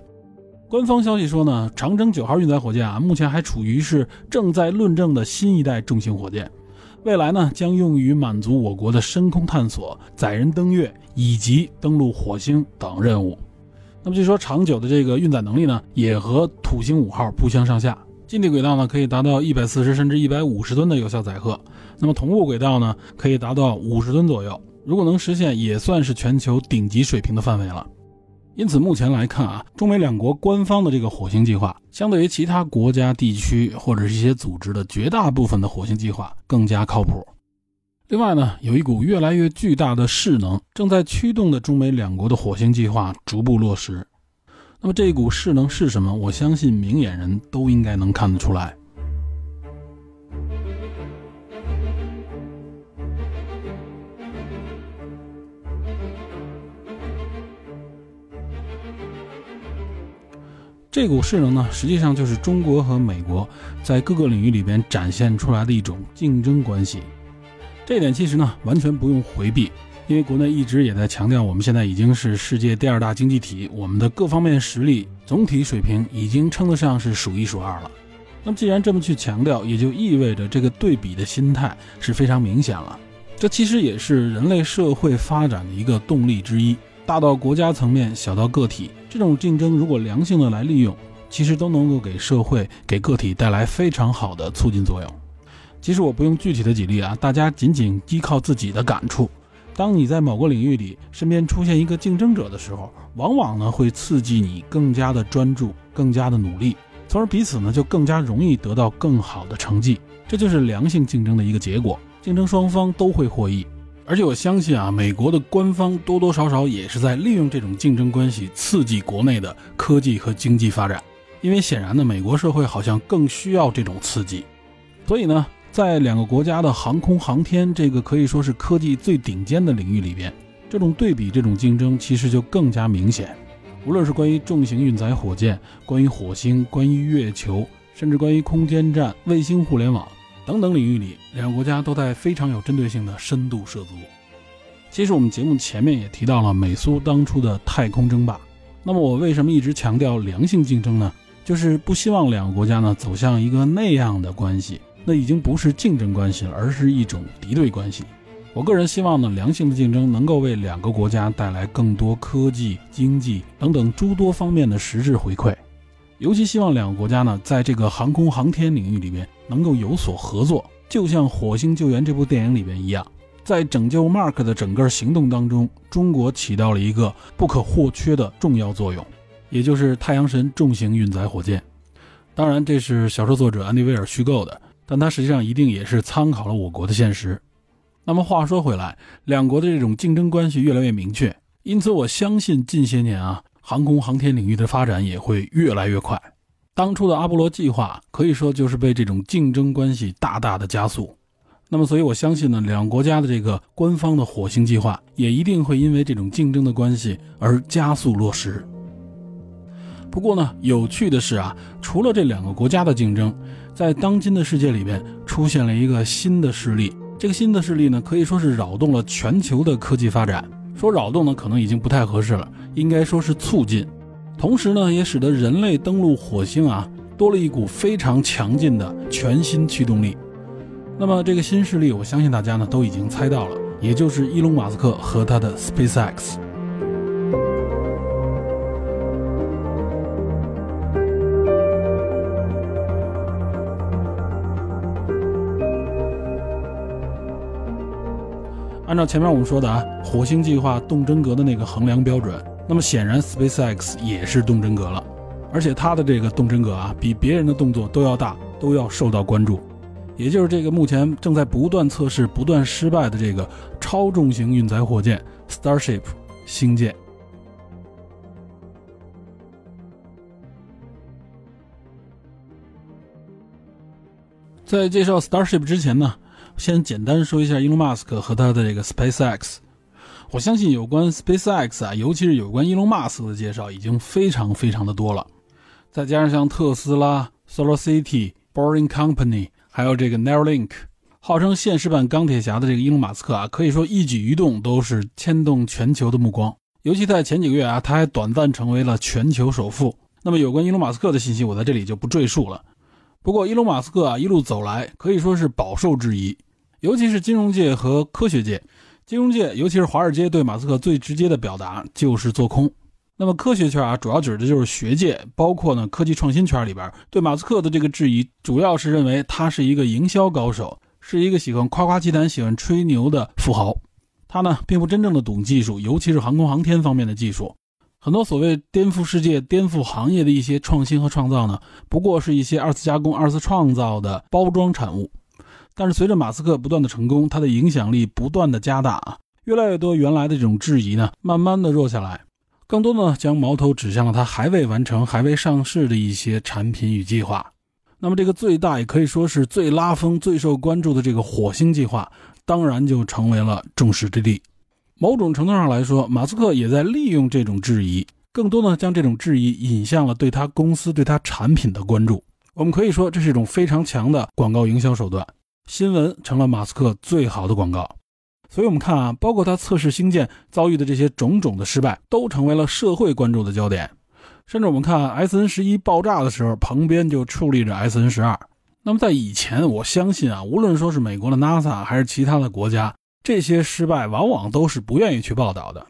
官方消息说呢，长征九号运载火箭啊，目前还处于是正在论证的新一代重型火箭，未来呢将用于满足我国的深空探索、载人登月以及登陆火星等任务。那么据说长久的这个运载能力呢，也和土星五号不相上下。近地轨道呢，可以达到一百四十甚至一百五十吨的有效载荷，那么同步轨道呢，可以达到五十吨左右。如果能实现，也算是全球顶级水平的范围了。因此，目前来看啊，中美两国官方的这个火星计划，相对于其他国家、地区或者是一些组织的绝大部分的火星计划更加靠谱。另外呢，有一股越来越巨大的势能正在驱动的中美两国的火星计划逐步落实。那么，这股势能是什么？我相信明眼人都应该能看得出来。这股势能呢，实际上就是中国和美国在各个领域里边展现出来的一种竞争关系。这点其实呢，完全不用回避，因为国内一直也在强调，我们现在已经是世界第二大经济体，我们的各方面实力总体水平已经称得上是数一数二了。那么既然这么去强调，也就意味着这个对比的心态是非常明显了。这其实也是人类社会发展的一个动力之一。大到国家层面，小到个体，这种竞争如果良性的来利用，其实都能够给社会、给个体带来非常好的促进作用。其实我不用具体的举例啊，大家仅仅依靠自己的感触。当你在某个领域里身边出现一个竞争者的时候，往往呢会刺激你更加的专注、更加的努力，从而彼此呢就更加容易得到更好的成绩。这就是良性竞争的一个结果，竞争双方都会获益。而且我相信啊，美国的官方多多少少也是在利用这种竞争关系刺激国内的科技和经济发展，因为显然呢，美国社会好像更需要这种刺激。所以呢，在两个国家的航空航天这个可以说是科技最顶尖的领域里边，这种对比、这种竞争其实就更加明显。无论是关于重型运载火箭、关于火星、关于月球，甚至关于空间站、卫星互联网。等等领域里，两个国家都在非常有针对性的深度涉足。其实我们节目前面也提到了美苏当初的太空争霸。那么我为什么一直强调良性竞争呢？就是不希望两个国家呢走向一个那样的关系，那已经不是竞争关系了，而是一种敌对关系。我个人希望呢，良性的竞争能够为两个国家带来更多科技、经济等等诸多方面的实质回馈。尤其希望两个国家呢，在这个航空航天领域里边能够有所合作，就像《火星救援》这部电影里边一样，在拯救 Mark 的整个行动当中，中国起到了一个不可或缺的重要作用，也就是太阳神重型运载火箭。当然，这是小说作者安迪威尔虚构的，但他实际上一定也是参考了我国的现实。那么话说回来，两国的这种竞争关系越来越明确，因此我相信近些年啊。航空航天领域的发展也会越来越快。当初的阿波罗计划可以说就是被这种竞争关系大大的加速。那么，所以我相信呢，两国家的这个官方的火星计划也一定会因为这种竞争的关系而加速落实。不过呢，有趣的是啊，除了这两个国家的竞争，在当今的世界里边出现了一个新的势力。这个新的势力呢，可以说是扰动了全球的科技发展。说扰动呢，可能已经不太合适了，应该说是促进。同时呢，也使得人类登陆火星啊，多了一股非常强劲的全新驱动力。那么这个新势力，我相信大家呢都已经猜到了，也就是伊隆马斯克和他的 SpaceX。按照前面我们说的啊，火星计划动真格的那个衡量标准，那么显然 SpaceX 也是动真格了，而且它的这个动真格啊，比别人的动作都要大，都要受到关注。也就是这个目前正在不断测试、不断失败的这个超重型运载火箭 Starship 星舰。在介绍 Starship 之前呢，先简单说一下 Elon Musk 和他的这个 SpaceX。我相信有关 SpaceX 啊，尤其是有关 Elon Musk 的介绍已经非常非常的多了。再加上像特斯拉、SolarCity、Boring Company，还有这个 Neuralink，号称现实版钢铁侠的这个伊隆马斯克啊，可以说一举一动都是牵动全球的目光。尤其在前几个月啊，他还短暂成为了全球首富。那么有关伊隆马斯克的信息，我在这里就不赘述了。不过，伊隆马斯克啊一路走来可以说是饱受质疑，尤其是金融界和科学界。金融界，尤其是华尔街，对马斯克最直接的表达就是做空。那么科学圈啊，主要指的就是学界，包括呢科技创新圈里边对马斯克的这个质疑，主要是认为他是一个营销高手，是一个喜欢夸夸其谈、喜欢吹牛的富豪。他呢并不真正的懂技术，尤其是航空航天方面的技术。很多所谓颠覆世界、颠覆行业的一些创新和创造呢，不过是一些二次加工、二次创造的包装产物。但是随着马斯克不断的成功，他的影响力不断的加大啊，越来越多原来的这种质疑呢，慢慢的弱下来，更多呢将矛头指向了他还未完成、还未上市的一些产品与计划。那么这个最大也可以说是最拉风、最受关注的这个火星计划，当然就成为了众矢之的。某种程度上来说，马斯克也在利用这种质疑，更多呢将这种质疑引向了对他公司、对他产品的关注。我们可以说，这是一种非常强的广告营销手段。新闻成了马斯克最好的广告。所以，我们看啊，包括他测试星舰遭遇的这些种种的失败，都成为了社会关注的焦点。甚至我们看 S N 十一爆炸的时候，旁边就矗立着 S N 十二。那么，在以前，我相信啊，无论说是美国的 NASA 还是其他的国家。这些失败往往都是不愿意去报道的，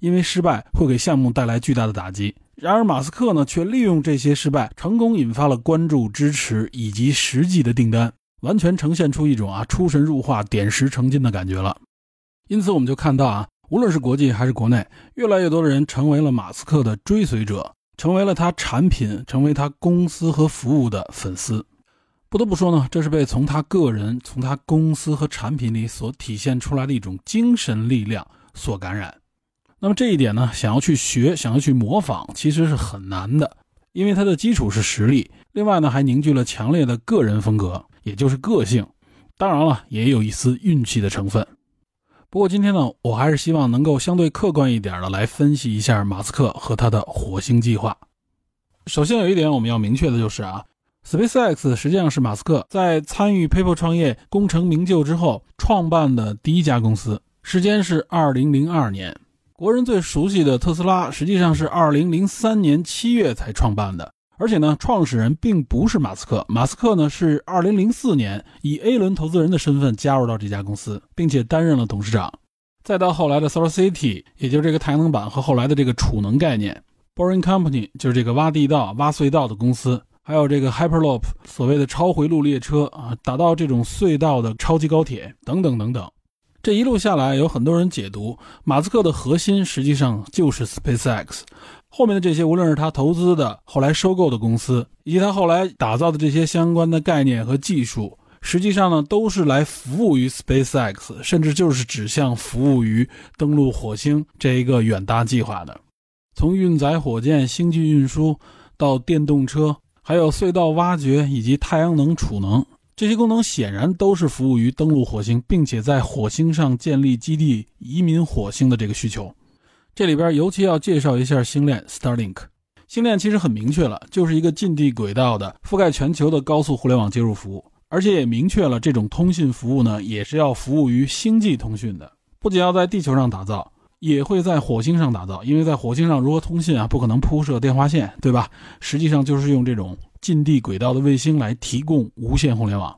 因为失败会给项目带来巨大的打击。然而，马斯克呢，却利用这些失败，成功引发了关注、支持以及实际的订单，完全呈现出一种啊出神入化、点石成金的感觉了。因此，我们就看到啊，无论是国际还是国内，越来越多的人成为了马斯克的追随者，成为了他产品、成为他公司和服务的粉丝。不得不说呢，这是被从他个人、从他公司和产品里所体现出来的一种精神力量所感染。那么这一点呢，想要去学、想要去模仿，其实是很难的，因为它的基础是实力。另外呢，还凝聚了强烈的个人风格，也就是个性。当然了，也有一丝运气的成分。不过今天呢，我还是希望能够相对客观一点的来分析一下马斯克和他的火星计划。首先有一点我们要明确的就是啊。SpaceX 实际上是马斯克在参与 PayPal 创业功成名就之后创办的第一家公司，时间是2002年。国人最熟悉的特斯拉实际上是2003年7月才创办的，而且呢，创始人并不是马斯克，马斯克呢是2004年以 A 轮投资人的身份加入到这家公司，并且担任了董事长。再到后来的 SolarCity，也就是这个太阳能板和后来的这个储能概念，Boring Company 就是这个挖地道、挖隧道的公司。还有这个 Hyperloop，所谓的超回路列车啊，打造这种隧道的超级高铁等等等等。这一路下来，有很多人解读，马斯克的核心实际上就是 SpaceX。后面的这些，无论是他投资的、后来收购的公司，以及他后来打造的这些相关的概念和技术，实际上呢，都是来服务于 SpaceX，甚至就是指向服务于登陆火星这一个远大计划的。从运载火箭、星际运输到电动车。还有隧道挖掘以及太阳能储能这些功能，显然都是服务于登陆火星，并且在火星上建立基地、移民火星的这个需求。这里边尤其要介绍一下星链 Starlink。星链其实很明确了，就是一个近地轨道的覆盖全球的高速互联网接入服务，而且也明确了这种通信服务呢，也是要服务于星际通讯的，不仅要在地球上打造。也会在火星上打造，因为在火星上如何通信啊？不可能铺设电话线，对吧？实际上就是用这种近地轨道的卫星来提供无线互联网。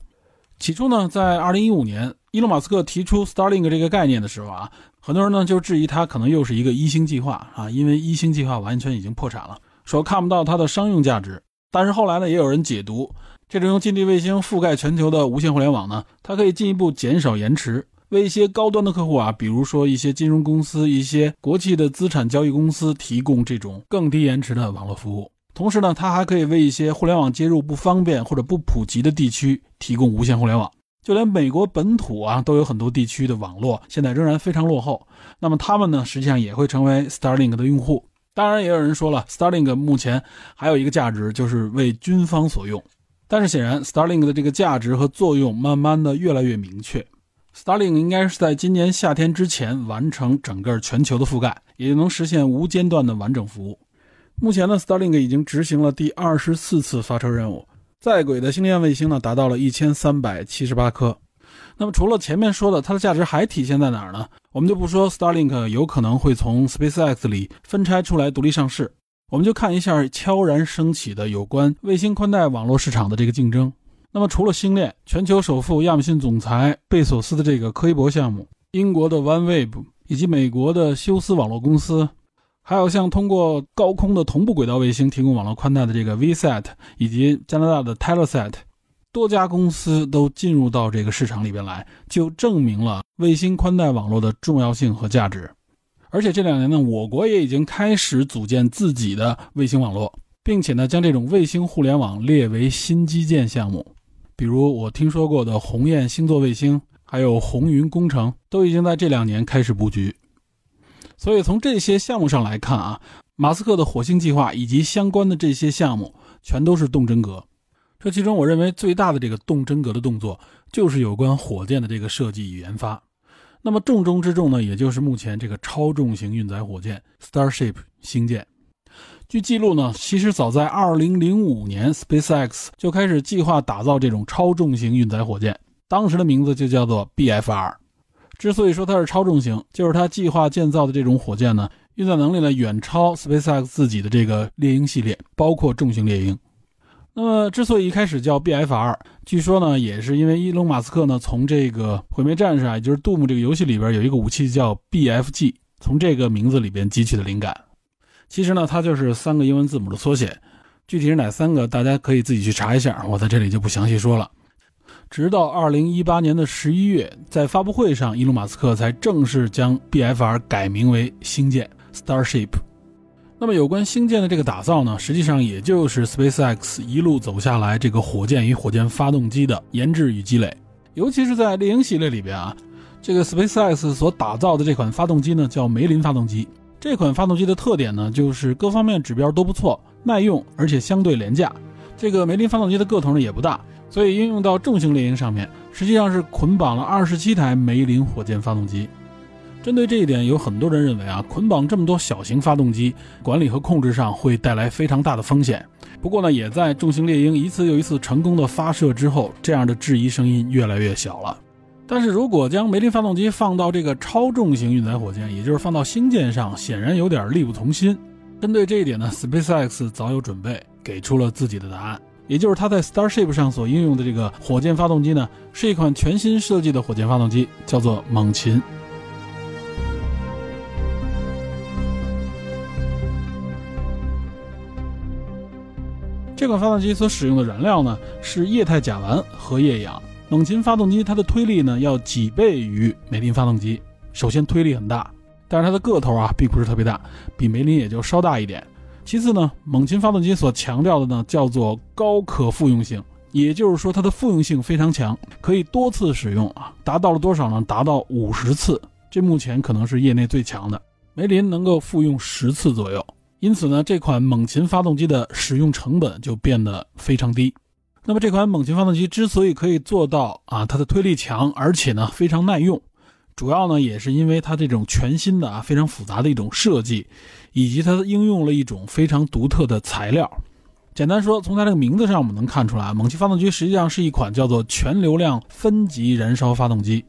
起初呢，在2015年，伊隆马斯克提出 Starlink 这个概念的时候啊，很多人呢就质疑它可能又是一个一星计划啊，因为一星计划完全已经破产了，说看不到它的商用价值。但是后来呢，也有人解读，这种用近地卫星覆盖全球的无线互联网呢，它可以进一步减少延迟。为一些高端的客户啊，比如说一些金融公司、一些国际的资产交易公司，提供这种更低延迟的网络服务。同时呢，它还可以为一些互联网接入不方便或者不普及的地区提供无线互联网。就连美国本土啊，都有很多地区的网络现在仍然非常落后。那么他们呢，实际上也会成为 Starlink 的用户。当然，也有人说了，Starlink 目前还有一个价值，就是为军方所用。但是显然，Starlink 的这个价值和作用慢慢的越来越明确。Starlink 应该是在今年夏天之前完成整个全球的覆盖，也就能实现无间断的完整服务。目前呢，Starlink 已经执行了第二十四次发车任务。在轨的星链卫星呢，达到了一千三百七十八颗。那么除了前面说的，它的价值还体现在哪儿呢？我们就不说 Starlink 有可能会从 SpaceX 里分拆出来独立上市，我们就看一下悄然升起的有关卫星宽带网络市场的这个竞争。那么除了星链，全球首富亚马逊总裁贝索斯的这个科伊伯项目，英国的 OneWeb 以及美国的休斯网络公司。还有像通过高空的同步轨道卫星提供网络宽带的这个 VSAT，以及加拿大的 Telesat，多家公司都进入到这个市场里边来，就证明了卫星宽带网络的重要性和价值。而且这两年呢，我国也已经开始组建自己的卫星网络，并且呢，将这种卫星互联网列为新基建项目。比如我听说过的鸿雁星座卫星，还有红云工程，都已经在这两年开始布局。所以从这些项目上来看啊，马斯克的火星计划以及相关的这些项目全都是动真格。这其中，我认为最大的这个动真格的动作，就是有关火箭的这个设计与研发。那么重中之重呢，也就是目前这个超重型运载火箭 Starship 星舰。据记录呢，其实早在2005年，SpaceX 就开始计划打造这种超重型运载火箭，当时的名字就叫做 BFR。之所以说它是超重型，就是它计划建造的这种火箭呢，运载能力呢远超 SpaceX 自己的这个猎鹰系列，包括重型猎鹰。那么，之所以一开始叫 BFR，据说呢，也是因为伊隆马斯克呢从这个毁灭战士啊，也就是杜牧这个游戏里边有一个武器叫 BFG，从这个名字里边汲取的灵感。其实呢，它就是三个英文字母的缩写，具体是哪三个，大家可以自己去查一下，我在这里就不详细说了。直到二零一八年的十一月，在发布会上，伊隆马斯克才正式将 BFR 改名为星舰 Starship。那么，有关星舰的这个打造呢，实际上也就是 SpaceX 一路走下来这个火箭与火箭发动机的研制与积累。尤其是在猎鹰系列里边啊，这个 SpaceX 所打造的这款发动机呢，叫梅林发动机。这款发动机的特点呢，就是各方面指标都不错，耐用，而且相对廉价。这个梅林发动机的个头呢也不大。所以应用到重型猎鹰上面，实际上是捆绑了二十七台梅林火箭发动机。针对这一点，有很多人认为啊，捆绑这么多小型发动机，管理和控制上会带来非常大的风险。不过呢，也在重型猎鹰一次又一次成功的发射之后，这样的质疑声音越来越小了。但是如果将梅林发动机放到这个超重型运载火箭，也就是放到星舰上，显然有点力不从心。针对这一点呢，SpaceX 早有准备，给出了自己的答案。也就是它在 Starship 上所应用的这个火箭发动机呢，是一款全新设计的火箭发动机，叫做猛禽。这款发动机所使用的燃料呢是液态甲烷和液氧。猛禽发动机它的推力呢要几倍于梅林发动机，首先推力很大，但是它的个头啊并不是特别大，比梅林也就稍大一点。其次呢，猛禽发动机所强调的呢叫做高可复用性，也就是说它的复用性非常强，可以多次使用啊，达到了多少呢？达到五十次，这目前可能是业内最强的。梅林能够复用十次左右，因此呢，这款猛禽发动机的使用成本就变得非常低。那么这款猛禽发动机之所以可以做到啊，它的推力强，而且呢非常耐用。主要呢，也是因为它这种全新的啊非常复杂的一种设计，以及它应用了一种非常独特的材料。简单说，从它这个名字上我们能看出来，猛禽发动机实际上是一款叫做全流量分级燃烧发动机。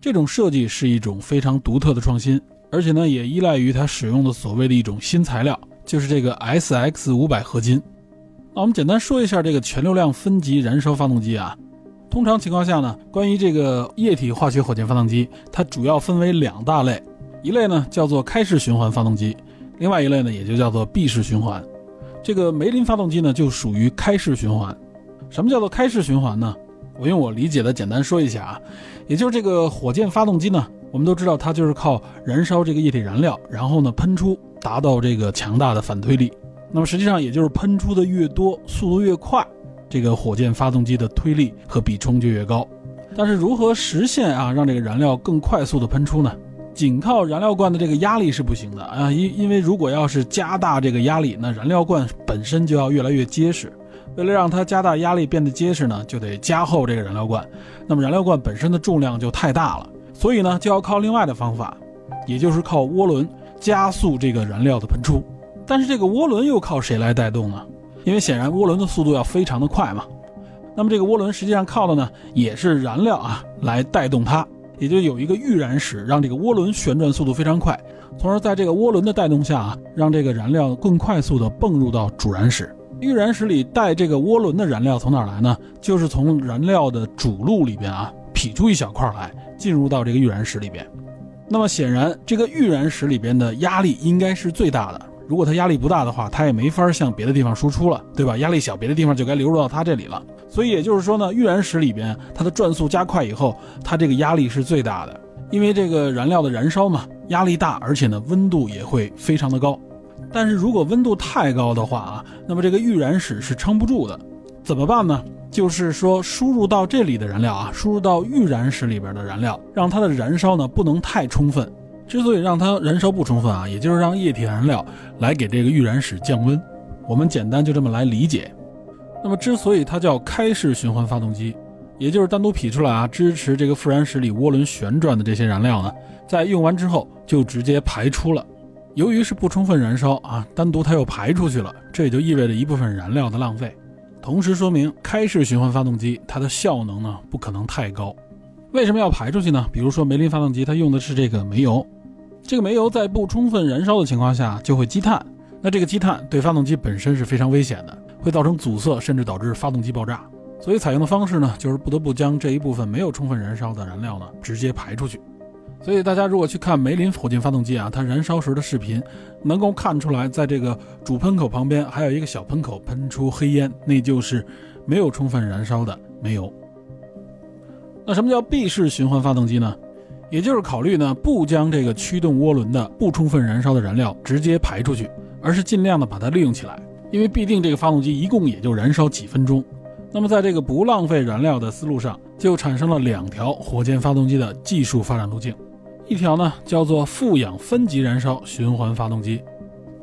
这种设计是一种非常独特的创新，而且呢，也依赖于它使用的所谓的一种新材料，就是这个 SX 五百合金。那我们简单说一下这个全流量分级燃烧发动机啊。通常情况下呢，关于这个液体化学火箭发动机，它主要分为两大类，一类呢叫做开式循环发动机，另外一类呢也就叫做闭式循环。这个梅林发动机呢就属于开式循环。什么叫做开式循环呢？我用我理解的简单说一下啊，也就是这个火箭发动机呢，我们都知道它就是靠燃烧这个液体燃料，然后呢喷出，达到这个强大的反推力。那么实际上也就是喷出的越多，速度越快，这个火箭发动机的推力和比冲就越高。但是如何实现啊，让这个燃料更快速的喷出呢？仅靠燃料罐的这个压力是不行的啊，因因为如果要是加大这个压力，那燃料罐本身就要越来越结实。为了让它加大压力变得结实呢，就得加厚这个燃料罐。那么燃料罐本身的重量就太大了，所以呢就要靠另外的方法，也就是靠涡轮加速这个燃料的喷出。但是这个涡轮又靠谁来带动呢？因为显然涡轮的速度要非常的快嘛。那么这个涡轮实际上靠的呢也是燃料啊来带动它。也就有一个预燃室，让这个涡轮旋转速度非常快，从而在这个涡轮的带动下啊，让这个燃料更快速的泵入到主燃室。预燃室里带这个涡轮的燃料从哪来呢？就是从燃料的主路里边啊劈出一小块来，进入到这个预燃室里边。那么显然，这个预燃室里边的压力应该是最大的。如果它压力不大的话，它也没法向别的地方输出了，对吧？压力小，别的地方就该流入到它这里了。所以也就是说呢，预燃室里边它的转速加快以后，它这个压力是最大的，因为这个燃料的燃烧嘛，压力大，而且呢温度也会非常的高。但是如果温度太高的话啊，那么这个预燃室是撑不住的。怎么办呢？就是说输入到这里的燃料啊，输入到预燃室里边的燃料，让它的燃烧呢不能太充分。之所以让它燃烧不充分啊，也就是让液体燃料来给这个预燃室降温。我们简单就这么来理解。那么之所以它叫开式循环发动机，也就是单独劈出来啊，支持这个副燃室里涡轮旋转的这些燃料呢，在用完之后就直接排出了。由于是不充分燃烧啊，单独它又排出去了，这也就意味着一部分燃料的浪费。同时说明开式循环发动机它的效能呢不可能太高。为什么要排出去呢？比如说梅林发动机，它用的是这个煤油。这个煤油在不充分燃烧的情况下就会积碳，那这个积碳对发动机本身是非常危险的，会造成阻塞，甚至导致发动机爆炸。所以采用的方式呢，就是不得不将这一部分没有充分燃烧的燃料呢直接排出去。所以大家如果去看梅林火箭发动机啊，它燃烧时的视频，能够看出来，在这个主喷口旁边还有一个小喷口喷出黑烟，那就是没有充分燃烧的煤油。那什么叫闭式循环发动机呢？也就是考虑呢，不将这个驱动涡轮的不充分燃烧的燃料直接排出去，而是尽量的把它利用起来。因为必定这个发动机一共也就燃烧几分钟。那么在这个不浪费燃料的思路上，就产生了两条火箭发动机的技术发展路径。一条呢叫做负氧分级燃烧循环发动机。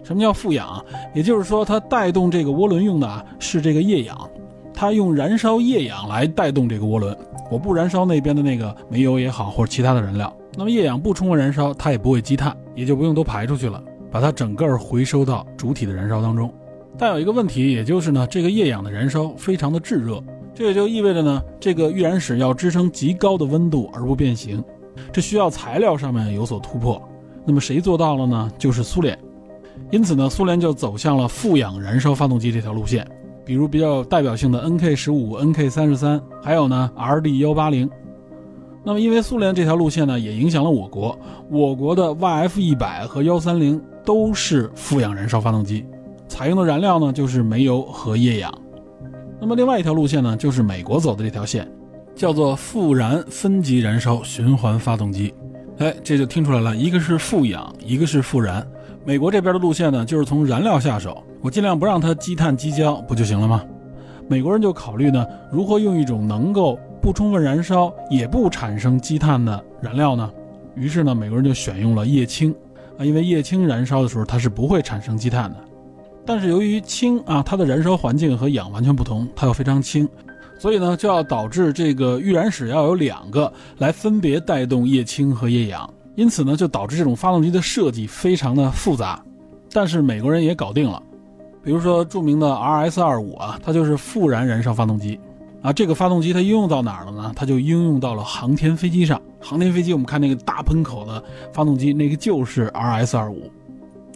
什么叫负氧？也就是说它带动这个涡轮用的啊是这个液氧，它用燃烧液氧来带动这个涡轮。我不燃烧那边的那个煤油也好，或者其他的燃料，那么液氧不充分燃烧，它也不会积碳，也就不用都排出去了，把它整个回收到主体的燃烧当中。但有一个问题，也就是呢，这个液氧的燃烧非常的炙热，这也就意味着呢，这个预燃室要支撑极高的温度而不变形，这需要材料上面有所突破。那么谁做到了呢？就是苏联。因此呢，苏联就走向了负氧燃烧发动机这条路线。比如比较代表性的 NK 十五、NK 三十三，还有呢 RD 幺八零。那么因为苏联这条路线呢，也影响了我国，我国的 YF 一百和幺三零都是负氧燃烧发动机，采用的燃料呢就是煤油和液氧。那么另外一条路线呢，就是美国走的这条线，叫做富燃分级燃烧循环发动机。哎，这就听出来了，一个是富氧，一个是富燃。美国这边的路线呢，就是从燃料下手，我尽量不让它积碳积焦，不就行了吗？美国人就考虑呢，如何用一种能够不充分燃烧也不产生积碳的燃料呢？于是呢，美国人就选用了液氢啊，因为液氢燃烧的时候它是不会产生积碳的。但是由于氢啊，它的燃烧环境和氧完全不同，它又非常轻，所以呢，就要导致这个预燃室要有两个来分别带动液氢和液氧。因此呢，就导致这种发动机的设计非常的复杂，但是美国人也搞定了。比如说著名的 RS 二五啊，它就是复燃燃烧发动机啊。这个发动机它应用到哪儿了呢？它就应用到了航天飞机上。航天飞机我们看那个大喷口的发动机，那个就是 RS 二五。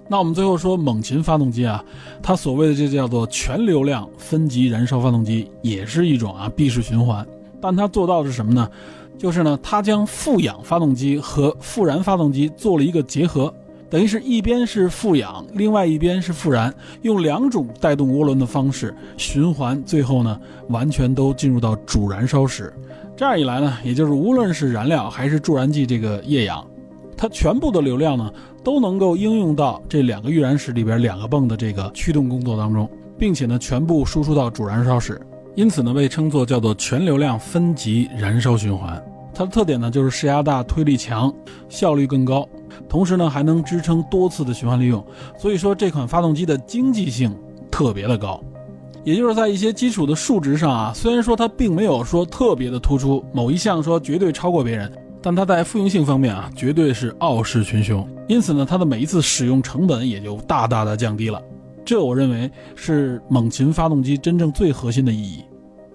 那我们最后说猛禽发动机啊，它所谓的这叫做全流量分级燃烧发动机，也是一种啊闭式循环，但它做到的是什么呢？就是呢，它将负氧发动机和负燃发动机做了一个结合，等于是一边是富氧，另外一边是复燃，用两种带动涡轮的方式循环，最后呢完全都进入到主燃烧室。这样一来呢，也就是无论是燃料还是助燃剂这个液氧，它全部的流量呢都能够应用到这两个预燃室里边两个泵的这个驱动工作当中，并且呢全部输出到主燃烧室。因此呢被称作叫做全流量分级燃烧循环。它的特点呢，就是施压大、推力强、效率更高，同时呢还能支撑多次的循环利用。所以说这款发动机的经济性特别的高，也就是在一些基础的数值上啊，虽然说它并没有说特别的突出某一项说绝对超过别人，但它在复用性方面啊，绝对是傲视群雄。因此呢，它的每一次使用成本也就大大的降低了。这我认为是猛禽发动机真正最核心的意义。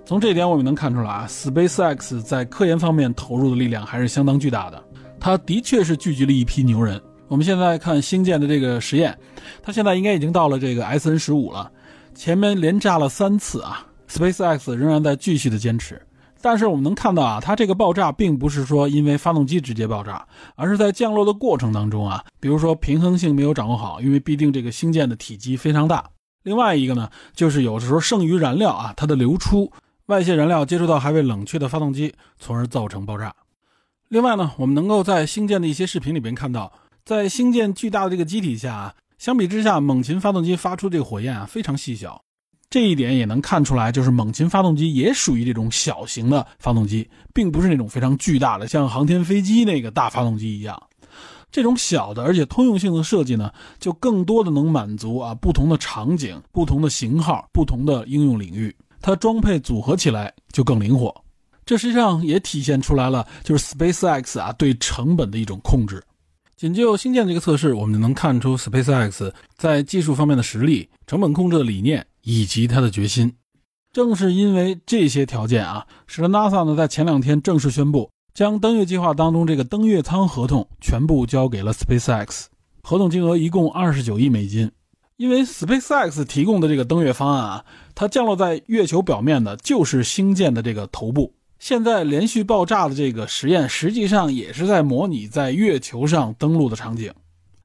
从这点我们能看出来啊，SpaceX 在科研方面投入的力量还是相当巨大的。它的确是聚集了一批牛人。我们现在看星舰的这个实验，它现在应该已经到了这个 SN 十五了，前面连炸了三次啊。SpaceX 仍然在继续的坚持，但是我们能看到啊，它这个爆炸并不是说因为发动机直接爆炸，而是在降落的过程当中啊，比如说平衡性没有掌握好，因为毕竟这个星舰的体积非常大。另外一个呢，就是有的时候剩余燃料啊，它的流出。外泄燃料接触到还未冷却的发动机，从而造成爆炸。另外呢，我们能够在星舰的一些视频里边看到，在星舰巨大的这个机体下啊，相比之下，猛禽发动机发出这个火焰啊非常细小。这一点也能看出来，就是猛禽发动机也属于这种小型的发动机，并不是那种非常巨大的，像航天飞机那个大发动机一样。这种小的而且通用性的设计呢，就更多的能满足啊不同的场景、不同的型号、不同的应用领域。它装配组合起来就更灵活，这实际上也体现出来了，就是 SpaceX 啊对成本的一种控制。仅就星舰这个测试，我们就能看出 SpaceX 在技术方面的实力、成本控制的理念以及他的决心。正是因为这些条件啊，使得 NASA 呢在前两天正式宣布，将登月计划当中这个登月舱合同全部交给了 SpaceX，合同金额一共二十九亿美金。因为 SpaceX 提供的这个登月方案啊，它降落在月球表面的就是星舰的这个头部。现在连续爆炸的这个实验，实际上也是在模拟在月球上登陆的场景。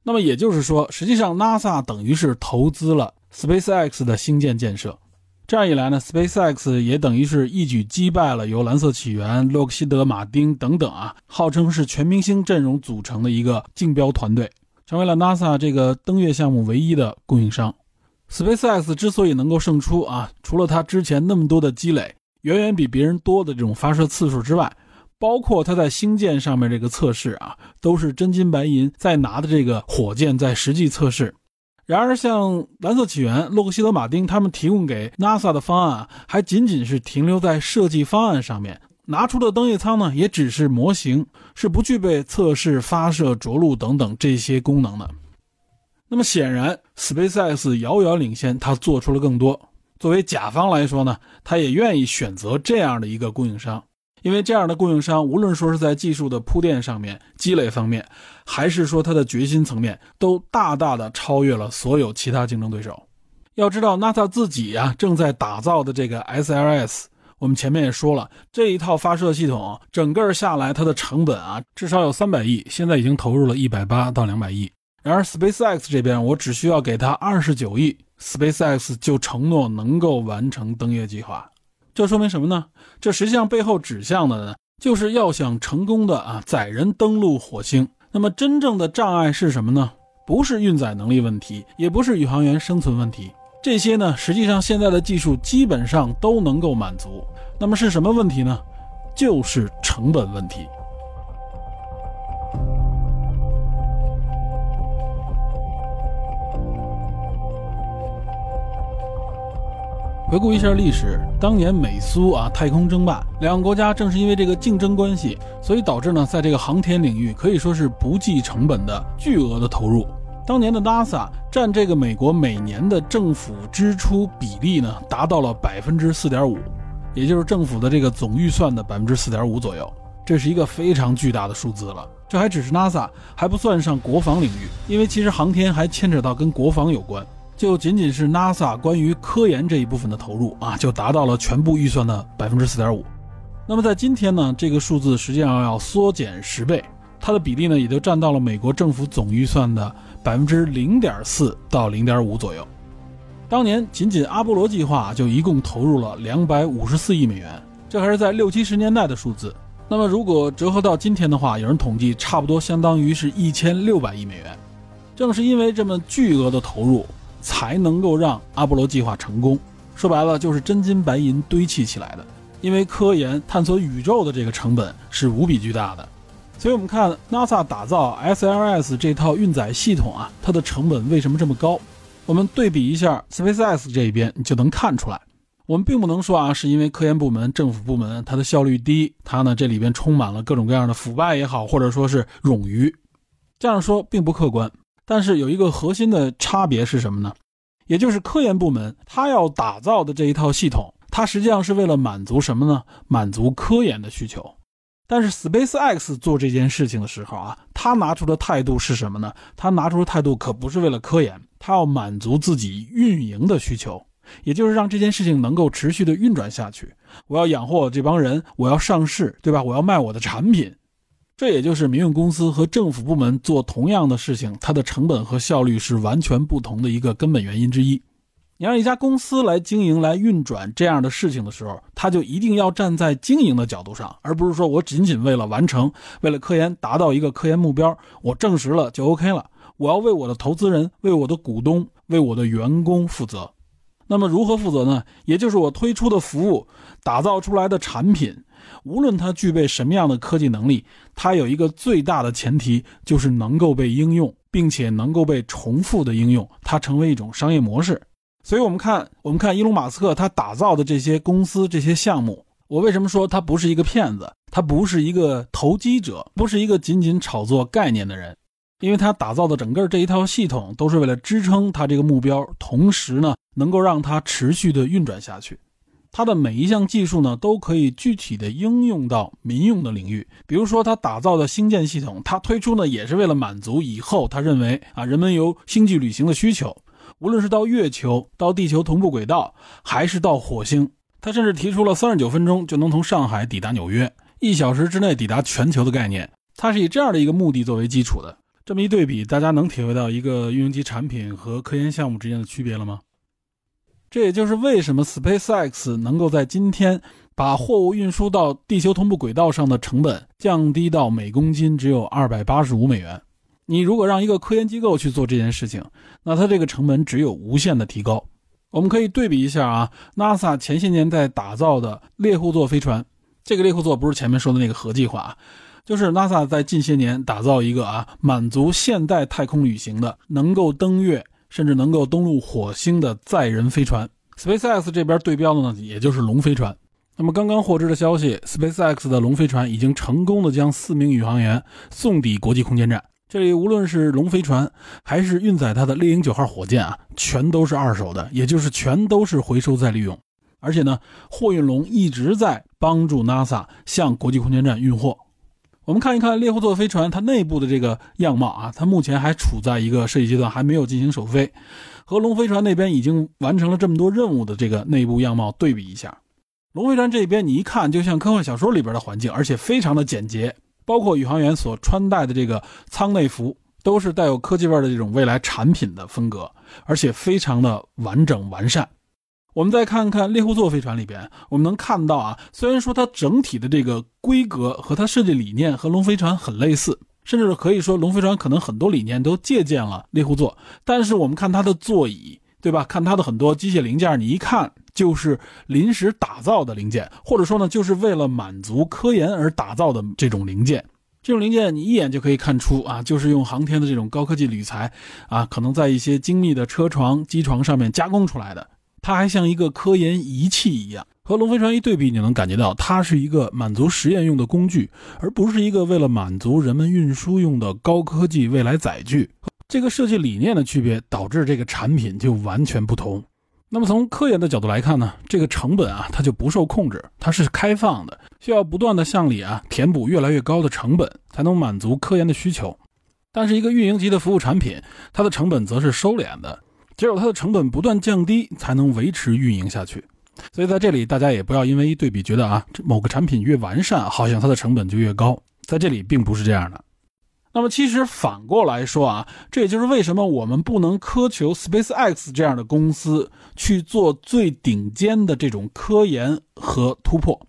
那么也就是说，实际上 NASA 等于是投资了 SpaceX 的星舰建设。这样一来呢，SpaceX 也等于是一举击败了由蓝色起源、洛克希德马丁等等啊，号称是全明星阵容组成的一个竞标团队。成为了 NASA 这个登月项目唯一的供应商。SpaceX 之所以能够胜出啊，除了它之前那么多的积累，远远比别人多的这种发射次数之外，包括它在星舰上面这个测试啊，都是真金白银在拿的这个火箭在实际测试。然而，像蓝色起源、洛克希德马丁他们提供给 NASA 的方案，还仅仅是停留在设计方案上面。拿出的登月舱呢，也只是模型，是不具备测试、发射、着陆等等这些功能的。那么显然，SpaceX 遥遥领先，它做出了更多。作为甲方来说呢，他也愿意选择这样的一个供应商，因为这样的供应商，无论说是在技术的铺垫上面、积累方面，还是说他的决心层面，都大大的超越了所有其他竞争对手。要知道，NASA 自己呀，正在打造的这个 SLS。我们前面也说了，这一套发射系统整个下来，它的成本啊，至少有三百亿，现在已经投入了一百八到两百亿。然而，SpaceX 这边我只需要给他二十九亿，SpaceX 就承诺能够完成登月计划。这说明什么呢？这实际上背后指向的呢，就是要想成功的啊载人登陆火星。那么真正的障碍是什么呢？不是运载能力问题，也不是宇航员生存问题。这些呢，实际上现在的技术基本上都能够满足。那么是什么问题呢？就是成本问题。回顾一下历史，当年美苏啊太空争霸，两个国家正是因为这个竞争关系，所以导致呢，在这个航天领域可以说是不计成本的巨额的投入。当年的 NASA 占这个美国每年的政府支出比例呢，达到了百分之四点五，也就是政府的这个总预算的百分之四点五左右，这是一个非常巨大的数字了。这还只是 NASA，还不算上国防领域，因为其实航天还牵扯到跟国防有关。就仅仅是 NASA 关于科研这一部分的投入啊，就达到了全部预算的百分之四点五。那么在今天呢，这个数字实际上要缩减十倍，它的比例呢，也就占到了美国政府总预算的。百分之零点四到零点五左右。当年仅仅阿波罗计划就一共投入了两百五十四亿美元，这还是在六七十年代的数字。那么如果折合到今天的话，有人统计差不多相当于是一千六百亿美元。正是因为这么巨额的投入，才能够让阿波罗计划成功。说白了，就是真金白银堆砌起来的。因为科研探索宇宙的这个成本是无比巨大的，所以我们看 NASA 打造 SLS 这套运载系统啊，它的成本为什么这么高？我们对比一下 SpaceX 这一边，你就能看出来。我们并不能说啊，是因为科研部门、政府部门它的效率低，它呢这里边充满了各种各样的腐败也好，或者说是冗余，这样说并不客观。但是有一个核心的差别是什么呢？也就是科研部门它要打造的这一套系统。它实际上是为了满足什么呢？满足科研的需求。但是 SpaceX 做这件事情的时候啊，他拿出的态度是什么呢？他拿出的态度可不是为了科研，他要满足自己运营的需求，也就是让这件事情能够持续的运转下去。我要养活我这帮人，我要上市，对吧？我要卖我的产品。这也就是民用公司和政府部门做同样的事情，它的成本和效率是完全不同的一个根本原因之一。你让一家公司来经营、来运转这样的事情的时候，他就一定要站在经营的角度上，而不是说我仅仅为了完成、为了科研达到一个科研目标，我证实了就 OK 了。我要为我的投资人、为我的股东、为我的员工负责。那么如何负责呢？也就是我推出的服务、打造出来的产品，无论它具备什么样的科技能力，它有一个最大的前提，就是能够被应用，并且能够被重复的应用，它成为一种商业模式。所以，我们看，我们看伊隆马斯克他打造的这些公司、这些项目，我为什么说他不是一个骗子？他不是一个投机者，不是一个仅仅炒作概念的人，因为他打造的整个这一套系统都是为了支撑他这个目标，同时呢，能够让它持续的运转下去。它的每一项技术呢，都可以具体的应用到民用的领域。比如说，它打造的星舰系统，它推出呢，也是为了满足以后他认为啊，人们有星际旅行的需求。无论是到月球、到地球同步轨道，还是到火星，他甚至提出了三十九分钟就能从上海抵达纽约，一小时之内抵达全球的概念。它是以这样的一个目的作为基础的。这么一对比，大家能体会到一个运营级产品和科研项目之间的区别了吗？这也就是为什么 SpaceX 能够在今天把货物运输到地球同步轨道上的成本降低到每公斤只有二百八十五美元。你如果让一个科研机构去做这件事情，那它这个成本只有无限的提高。我们可以对比一下啊，NASA 前些年在打造的猎户座飞船，这个猎户座不是前面说的那个核计划啊，就是 NASA 在近些年打造一个啊，满足现代太空旅行的，能够登月甚至能够登陆火星的载人飞船。SpaceX 这边对标的呢，也就是龙飞船。那么刚刚获知的消息，SpaceX 的龙飞船已经成功的将四名宇航员送抵国际空间站。这里无论是龙飞船，还是运载它的猎鹰九号火箭啊，全都是二手的，也就是全都是回收再利用。而且呢，货运龙一直在帮助 NASA 向国际空间站运货。我们看一看猎户座飞船它内部的这个样貌啊，它目前还处在一个设计阶段，还没有进行首飞。和龙飞船那边已经完成了这么多任务的这个内部样貌对比一下，龙飞船这边你一看就像科幻小说里边的环境，而且非常的简洁。包括宇航员所穿戴的这个舱内服，都是带有科技味的这种未来产品的风格，而且非常的完整完善。我们再看看猎户座飞船里边，我们能看到啊，虽然说它整体的这个规格和它设计理念和龙飞船很类似，甚至可以说龙飞船可能很多理念都借鉴了猎户座，但是我们看它的座椅，对吧？看它的很多机械零件，你一看。就是临时打造的零件，或者说呢，就是为了满足科研而打造的这种零件。这种零件你一眼就可以看出啊，就是用航天的这种高科技铝材啊，可能在一些精密的车床、机床上面加工出来的。它还像一个科研仪器一样，和龙飞船一对比，你能感觉到它是一个满足实验用的工具，而不是一个为了满足人们运输用的高科技未来载具。这个设计理念的区别，导致这个产品就完全不同。那么从科研的角度来看呢，这个成本啊，它就不受控制，它是开放的，需要不断的向里啊填补越来越高的成本，才能满足科研的需求。但是一个运营级的服务产品，它的成本则是收敛的，只有它的成本不断降低，才能维持运营下去。所以在这里，大家也不要因为一对比觉得啊，某个产品越完善，好像它的成本就越高，在这里并不是这样的。那么其实反过来说啊，这也就是为什么我们不能苛求 SpaceX 这样的公司去做最顶尖的这种科研和突破，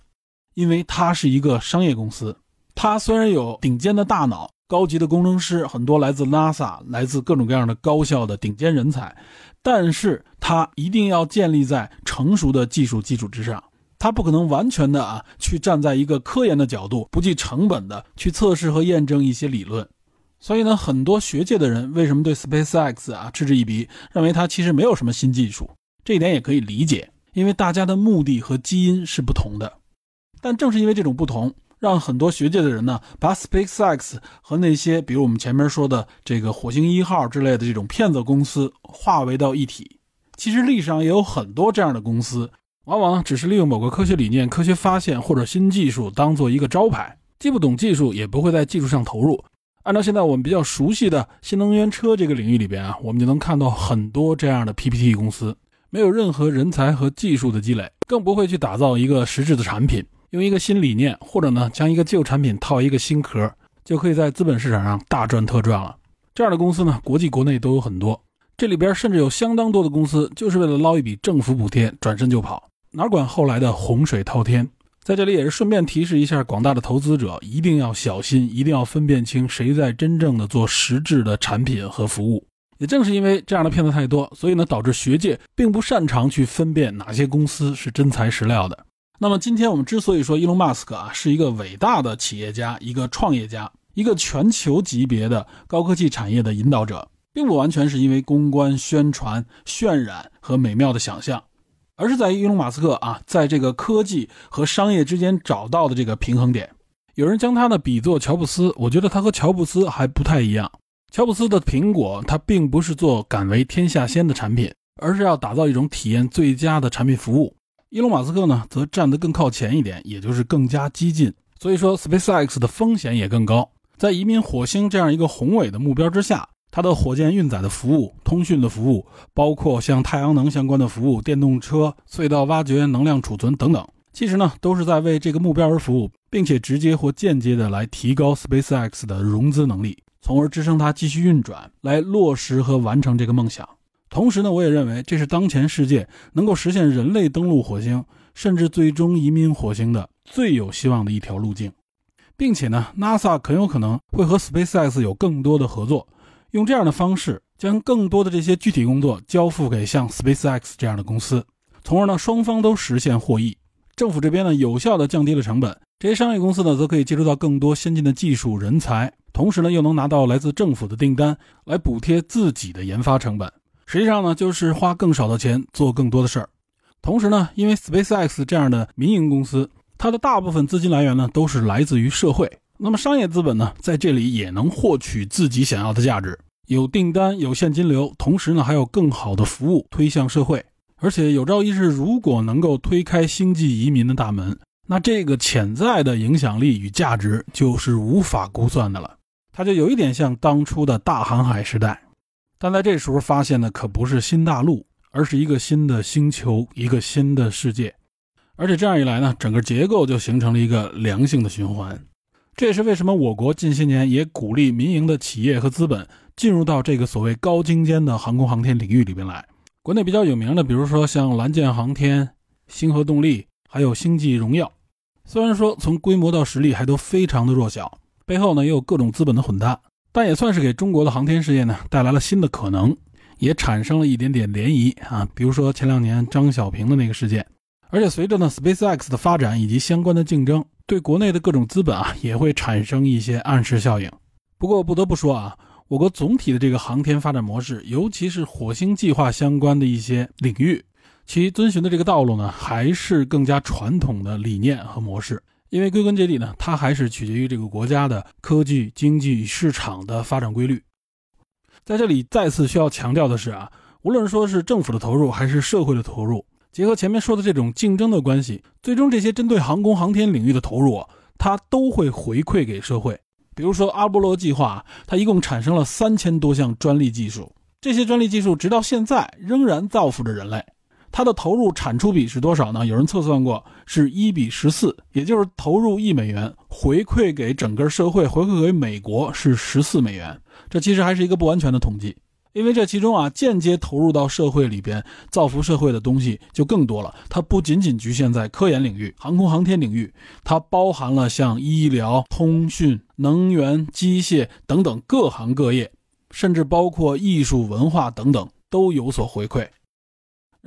因为它是一个商业公司。它虽然有顶尖的大脑、高级的工程师，很多来自 NASA、来自各种各样的高校的顶尖人才，但是它一定要建立在成熟的技术基础之上。它不可能完全的啊去站在一个科研的角度，不计成本的去测试和验证一些理论。所以呢，很多学界的人为什么对 SpaceX 啊嗤之以鼻，认为它其实没有什么新技术？这一点也可以理解，因为大家的目的和基因是不同的。但正是因为这种不同，让很多学界的人呢，把 SpaceX 和那些比如我们前面说的这个火星一号之类的这种骗子公司化为到一体。其实历史上也有很多这样的公司，往往只是利用某个科学理念、科学发现或者新技术当做一个招牌，既不懂技术，也不会在技术上投入。按照现在我们比较熟悉的新能源车这个领域里边啊，我们就能看到很多这样的 PPT 公司，没有任何人才和技术的积累，更不会去打造一个实质的产品，用一个新理念或者呢将一个旧产品套一个新壳，就可以在资本市场上大赚特赚了。这样的公司呢，国际国内都有很多，这里边甚至有相当多的公司就是为了捞一笔政府补贴，转身就跑，哪管后来的洪水滔天。在这里也是顺便提示一下广大的投资者，一定要小心，一定要分辨清谁在真正的做实质的产品和服务。也正是因为这样的骗子太多，所以呢，导致学界并不擅长去分辨哪些公司是真材实料的。那么今天我们之所以说伊隆马斯克啊是一个伟大的企业家、一个创业家、一个全球级别的高科技产业的引导者，并不完全是因为公关、宣传、渲染和美妙的想象。而是在于伊隆马斯克啊，在这个科技和商业之间找到的这个平衡点。有人将他呢比作乔布斯，我觉得他和乔布斯还不太一样。乔布斯的苹果，他并不是做敢为天下先的产品，而是要打造一种体验最佳的产品服务。伊隆马斯克呢，则站得更靠前一点，也就是更加激进。所以说，SpaceX 的风险也更高。在移民火星这样一个宏伟的目标之下。它的火箭运载的服务、通讯的服务，包括像太阳能相关的服务、电动车、隧道挖掘、能量储存等等，其实呢都是在为这个目标而服务，并且直接或间接的来提高 SpaceX 的融资能力，从而支撑它继续运转，来落实和完成这个梦想。同时呢，我也认为这是当前世界能够实现人类登陆火星，甚至最终移民火星的最有希望的一条路径，并且呢，NASA 很有可能会和 SpaceX 有更多的合作。用这样的方式，将更多的这些具体工作交付给像 SpaceX 这样的公司，从而呢双方都实现获益。政府这边呢有效的降低了成本，这些商业公司呢则可以接触到更多先进的技术人才，同时呢又能拿到来自政府的订单来补贴自己的研发成本。实际上呢就是花更少的钱做更多的事儿。同时呢，因为 SpaceX 这样的民营公司，它的大部分资金来源呢都是来自于社会。那么商业资本呢，在这里也能获取自己想要的价值，有订单，有现金流，同时呢，还有更好的服务推向社会。而且有朝一日，如果能够推开星际移民的大门，那这个潜在的影响力与价值就是无法估算的了。它就有一点像当初的大航海时代，但在这时候发现的可不是新大陆，而是一个新的星球，一个新的世界。而且这样一来呢，整个结构就形成了一个良性的循环。这也是为什么我国近些年也鼓励民营的企业和资本进入到这个所谓高精尖的航空航天领域里边来。国内比较有名的，比如说像蓝箭航天、星河动力，还有星际荣耀。虽然说从规模到实力还都非常的弱小，背后呢也有各种资本的混搭，但也算是给中国的航天事业呢带来了新的可能，也产生了一点点涟漪啊。比如说前两年张小平的那个事件。而且随着呢 SpaceX 的发展以及相关的竞争。对国内的各种资本啊，也会产生一些暗示效应。不过不得不说啊，我国总体的这个航天发展模式，尤其是火星计划相关的一些领域，其遵循的这个道路呢，还是更加传统的理念和模式。因为归根结底呢，它还是取决于这个国家的科技、经济、市场的发展规律。在这里再次需要强调的是啊，无论说是政府的投入，还是社会的投入。结合前面说的这种竞争的关系，最终这些针对航空航天领域的投入，它都会回馈给社会。比如说阿波罗计划，它一共产生了三千多项专利技术，这些专利技术直到现在仍然造福着人类。它的投入产出比是多少呢？有人测算过，是一比十四，也就是投入一美元，回馈给整个社会，回馈给美国是十四美元。这其实还是一个不完全的统计，因为这其中啊，间接投入到社会里边造福社会的东西就更多了。它不仅仅局限在科研领域、航空航天领域，它包含了像医疗、通讯、能源、机械等等各行各业，甚至包括艺术、文化等等都有所回馈。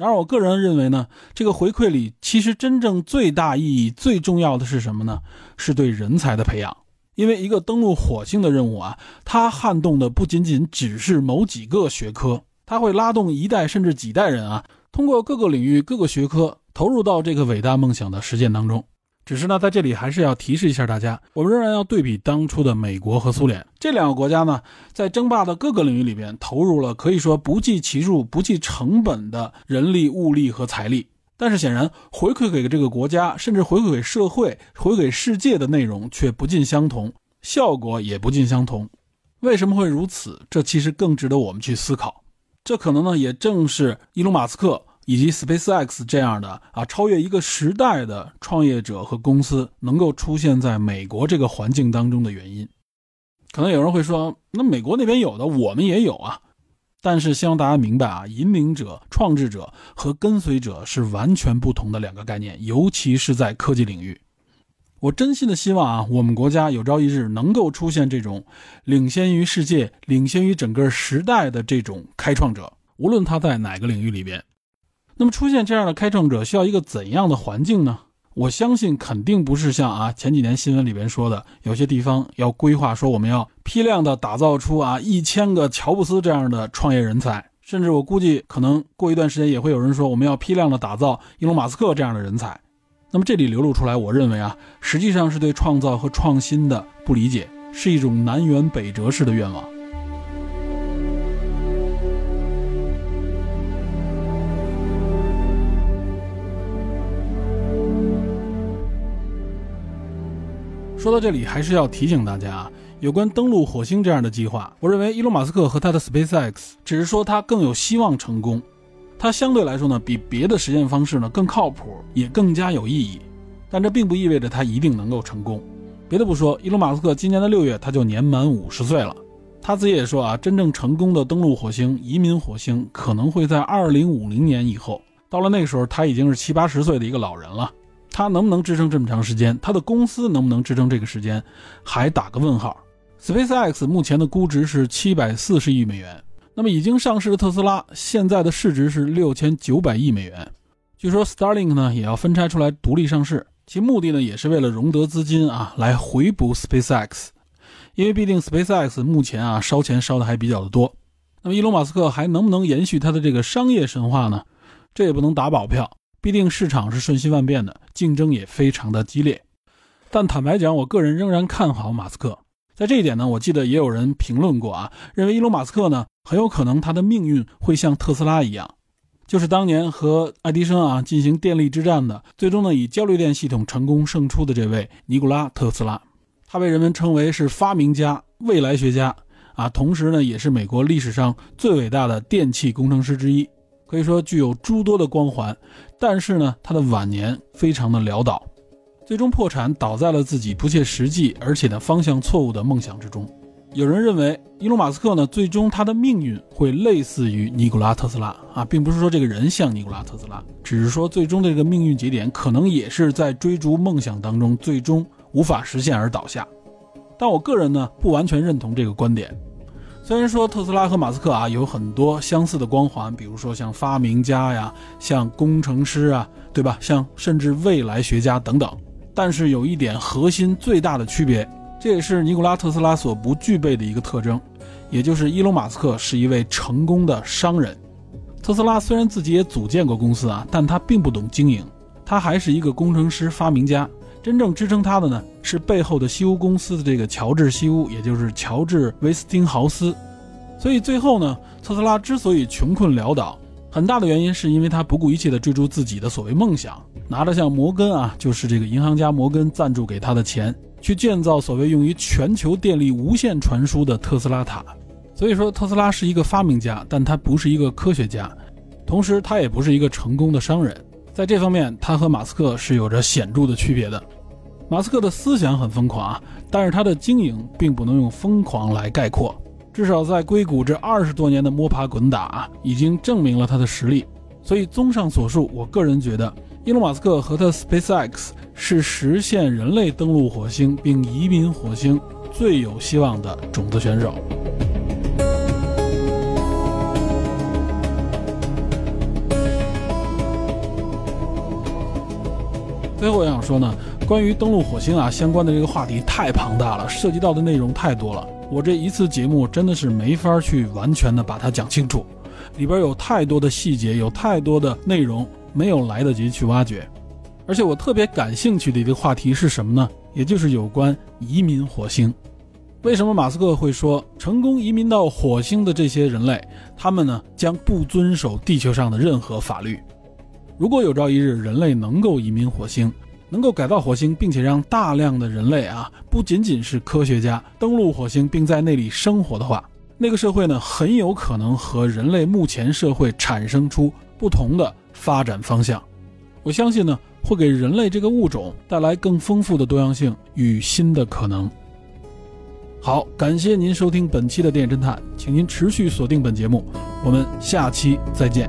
然而，我个人认为呢，这个回馈里其实真正最大意义、最重要的是什么呢？是对人才的培养。因为一个登陆火星的任务啊，它撼动的不仅仅只是某几个学科，它会拉动一代甚至几代人啊，通过各个领域、各个学科投入到这个伟大梦想的实践当中。只是呢，在这里还是要提示一下大家，我们仍然要对比当初的美国和苏联这两个国家呢，在争霸的各个领域里边投入了可以说不计其数、不计成本的人力、物力和财力。但是显然，回馈给这个国家，甚至回馈给社会、回给世界的内容却不尽相同，效果也不尽相同。为什么会如此？这其实更值得我们去思考。这可能呢，也正是伊隆·马斯克以及 SpaceX 这样的啊，超越一个时代的创业者和公司能够出现在美国这个环境当中的原因。可能有人会说，那美国那边有的，我们也有啊。但是希望大家明白啊，引领者、创制者和跟随者是完全不同的两个概念，尤其是在科技领域。我真心的希望啊，我们国家有朝一日能够出现这种领先于世界、领先于整个时代的这种开创者，无论他在哪个领域里边。那么出现这样的开创者，需要一个怎样的环境呢？我相信肯定不是像啊前几年新闻里边说的，有些地方要规划说我们要批量的打造出啊一千个乔布斯这样的创业人才，甚至我估计可能过一段时间也会有人说我们要批量的打造伊隆马斯克这样的人才。那么这里流露出来，我认为啊实际上是对创造和创新的不理解，是一种南辕北辙式的愿望。说到这里，还是要提醒大家啊，有关登陆火星这样的计划，我认为伊隆马斯克和他的 SpaceX 只是说他更有希望成功，他相对来说呢，比别的实验方式呢更靠谱，也更加有意义。但这并不意味着他一定能够成功。别的不说，伊隆马斯克今年的六月他就年满五十岁了，他自己也说啊，真正成功的登陆火星、移民火星可能会在二零五零年以后。到了那个时候，他已经是七八十岁的一个老人了。他能不能支撑这么长时间？他的公司能不能支撑这个时间？还打个问号。SpaceX 目前的估值是七百四十亿美元，那么已经上市的特斯拉现在的市值是六千九百亿美元。据说 Starlink 呢也要分拆出来独立上市，其目的呢也是为了融得资金啊，来回补 SpaceX。因为毕竟 SpaceX 目前啊烧钱烧的还比较的多。那么伊隆马斯克还能不能延续他的这个商业神话呢？这也不能打保票。必定市场是瞬息万变的，竞争也非常的激烈。但坦白讲，我个人仍然看好马斯克。在这一点呢，我记得也有人评论过啊，认为伊隆马斯克呢很有可能他的命运会像特斯拉一样，就是当年和爱迪生啊进行电力之战的，最终呢以交流电系统成功胜出的这位尼古拉特斯拉。他被人们称为是发明家、未来学家啊，同时呢也是美国历史上最伟大的电气工程师之一。可以说具有诸多的光环，但是呢，他的晚年非常的潦倒，最终破产，倒在了自己不切实际而且呢方向错误的梦想之中。有人认为，伊隆马斯克呢，最终他的命运会类似于尼古拉特斯拉啊，并不是说这个人像尼古拉特斯拉，只是说最终的这个命运节点可能也是在追逐梦想当中最终无法实现而倒下。但我个人呢，不完全认同这个观点。虽然说特斯拉和马斯克啊有很多相似的光环，比如说像发明家呀、像工程师啊，对吧？像甚至未来学家等等，但是有一点核心最大的区别，这也是尼古拉特斯拉所不具备的一个特征，也就是伊隆马斯克是一位成功的商人。特斯拉虽然自己也组建过公司啊，但他并不懂经营，他还是一个工程师、发明家。真正支撑他的呢，是背后的西屋公司的这个乔治西屋，也就是乔治威斯汀豪斯。所以最后呢，特斯拉之所以穷困潦倒，很大的原因是因为他不顾一切的追逐自己的所谓梦想，拿着像摩根啊，就是这个银行家摩根赞助给他的钱，去建造所谓用于全球电力无线传输的特斯拉塔。所以说，特斯拉是一个发明家，但他不是一个科学家。同时他也不是一个成功的商人，在这方面他和马斯克是有着显著的区别的。马斯克的思想很疯狂啊，但是他的经营并不能用疯狂来概括。至少在硅谷这二十多年的摸爬滚打啊，已经证明了他的实力。所以综上所述，我个人觉得，伊隆马斯克和他 SpaceX 是实现人类登陆火星并移民火星最有希望的种子选手。最后我想说呢，关于登陆火星啊相关的这个话题太庞大了，涉及到的内容太多了。我这一次节目真的是没法去完全的把它讲清楚，里边有太多的细节，有太多的内容没有来得及去挖掘。而且我特别感兴趣的一个话题是什么呢？也就是有关移民火星。为什么马斯克会说成功移民到火星的这些人类，他们呢将不遵守地球上的任何法律？如果有朝一日人类能够移民火星，能够改造火星，并且让大量的人类啊，不仅仅是科学家登陆火星，并在那里生活的话，那个社会呢，很有可能和人类目前社会产生出不同的发展方向。我相信呢，会给人类这个物种带来更丰富的多样性与新的可能。好，感谢您收听本期的电影侦探，请您持续锁定本节目，我们下期再见。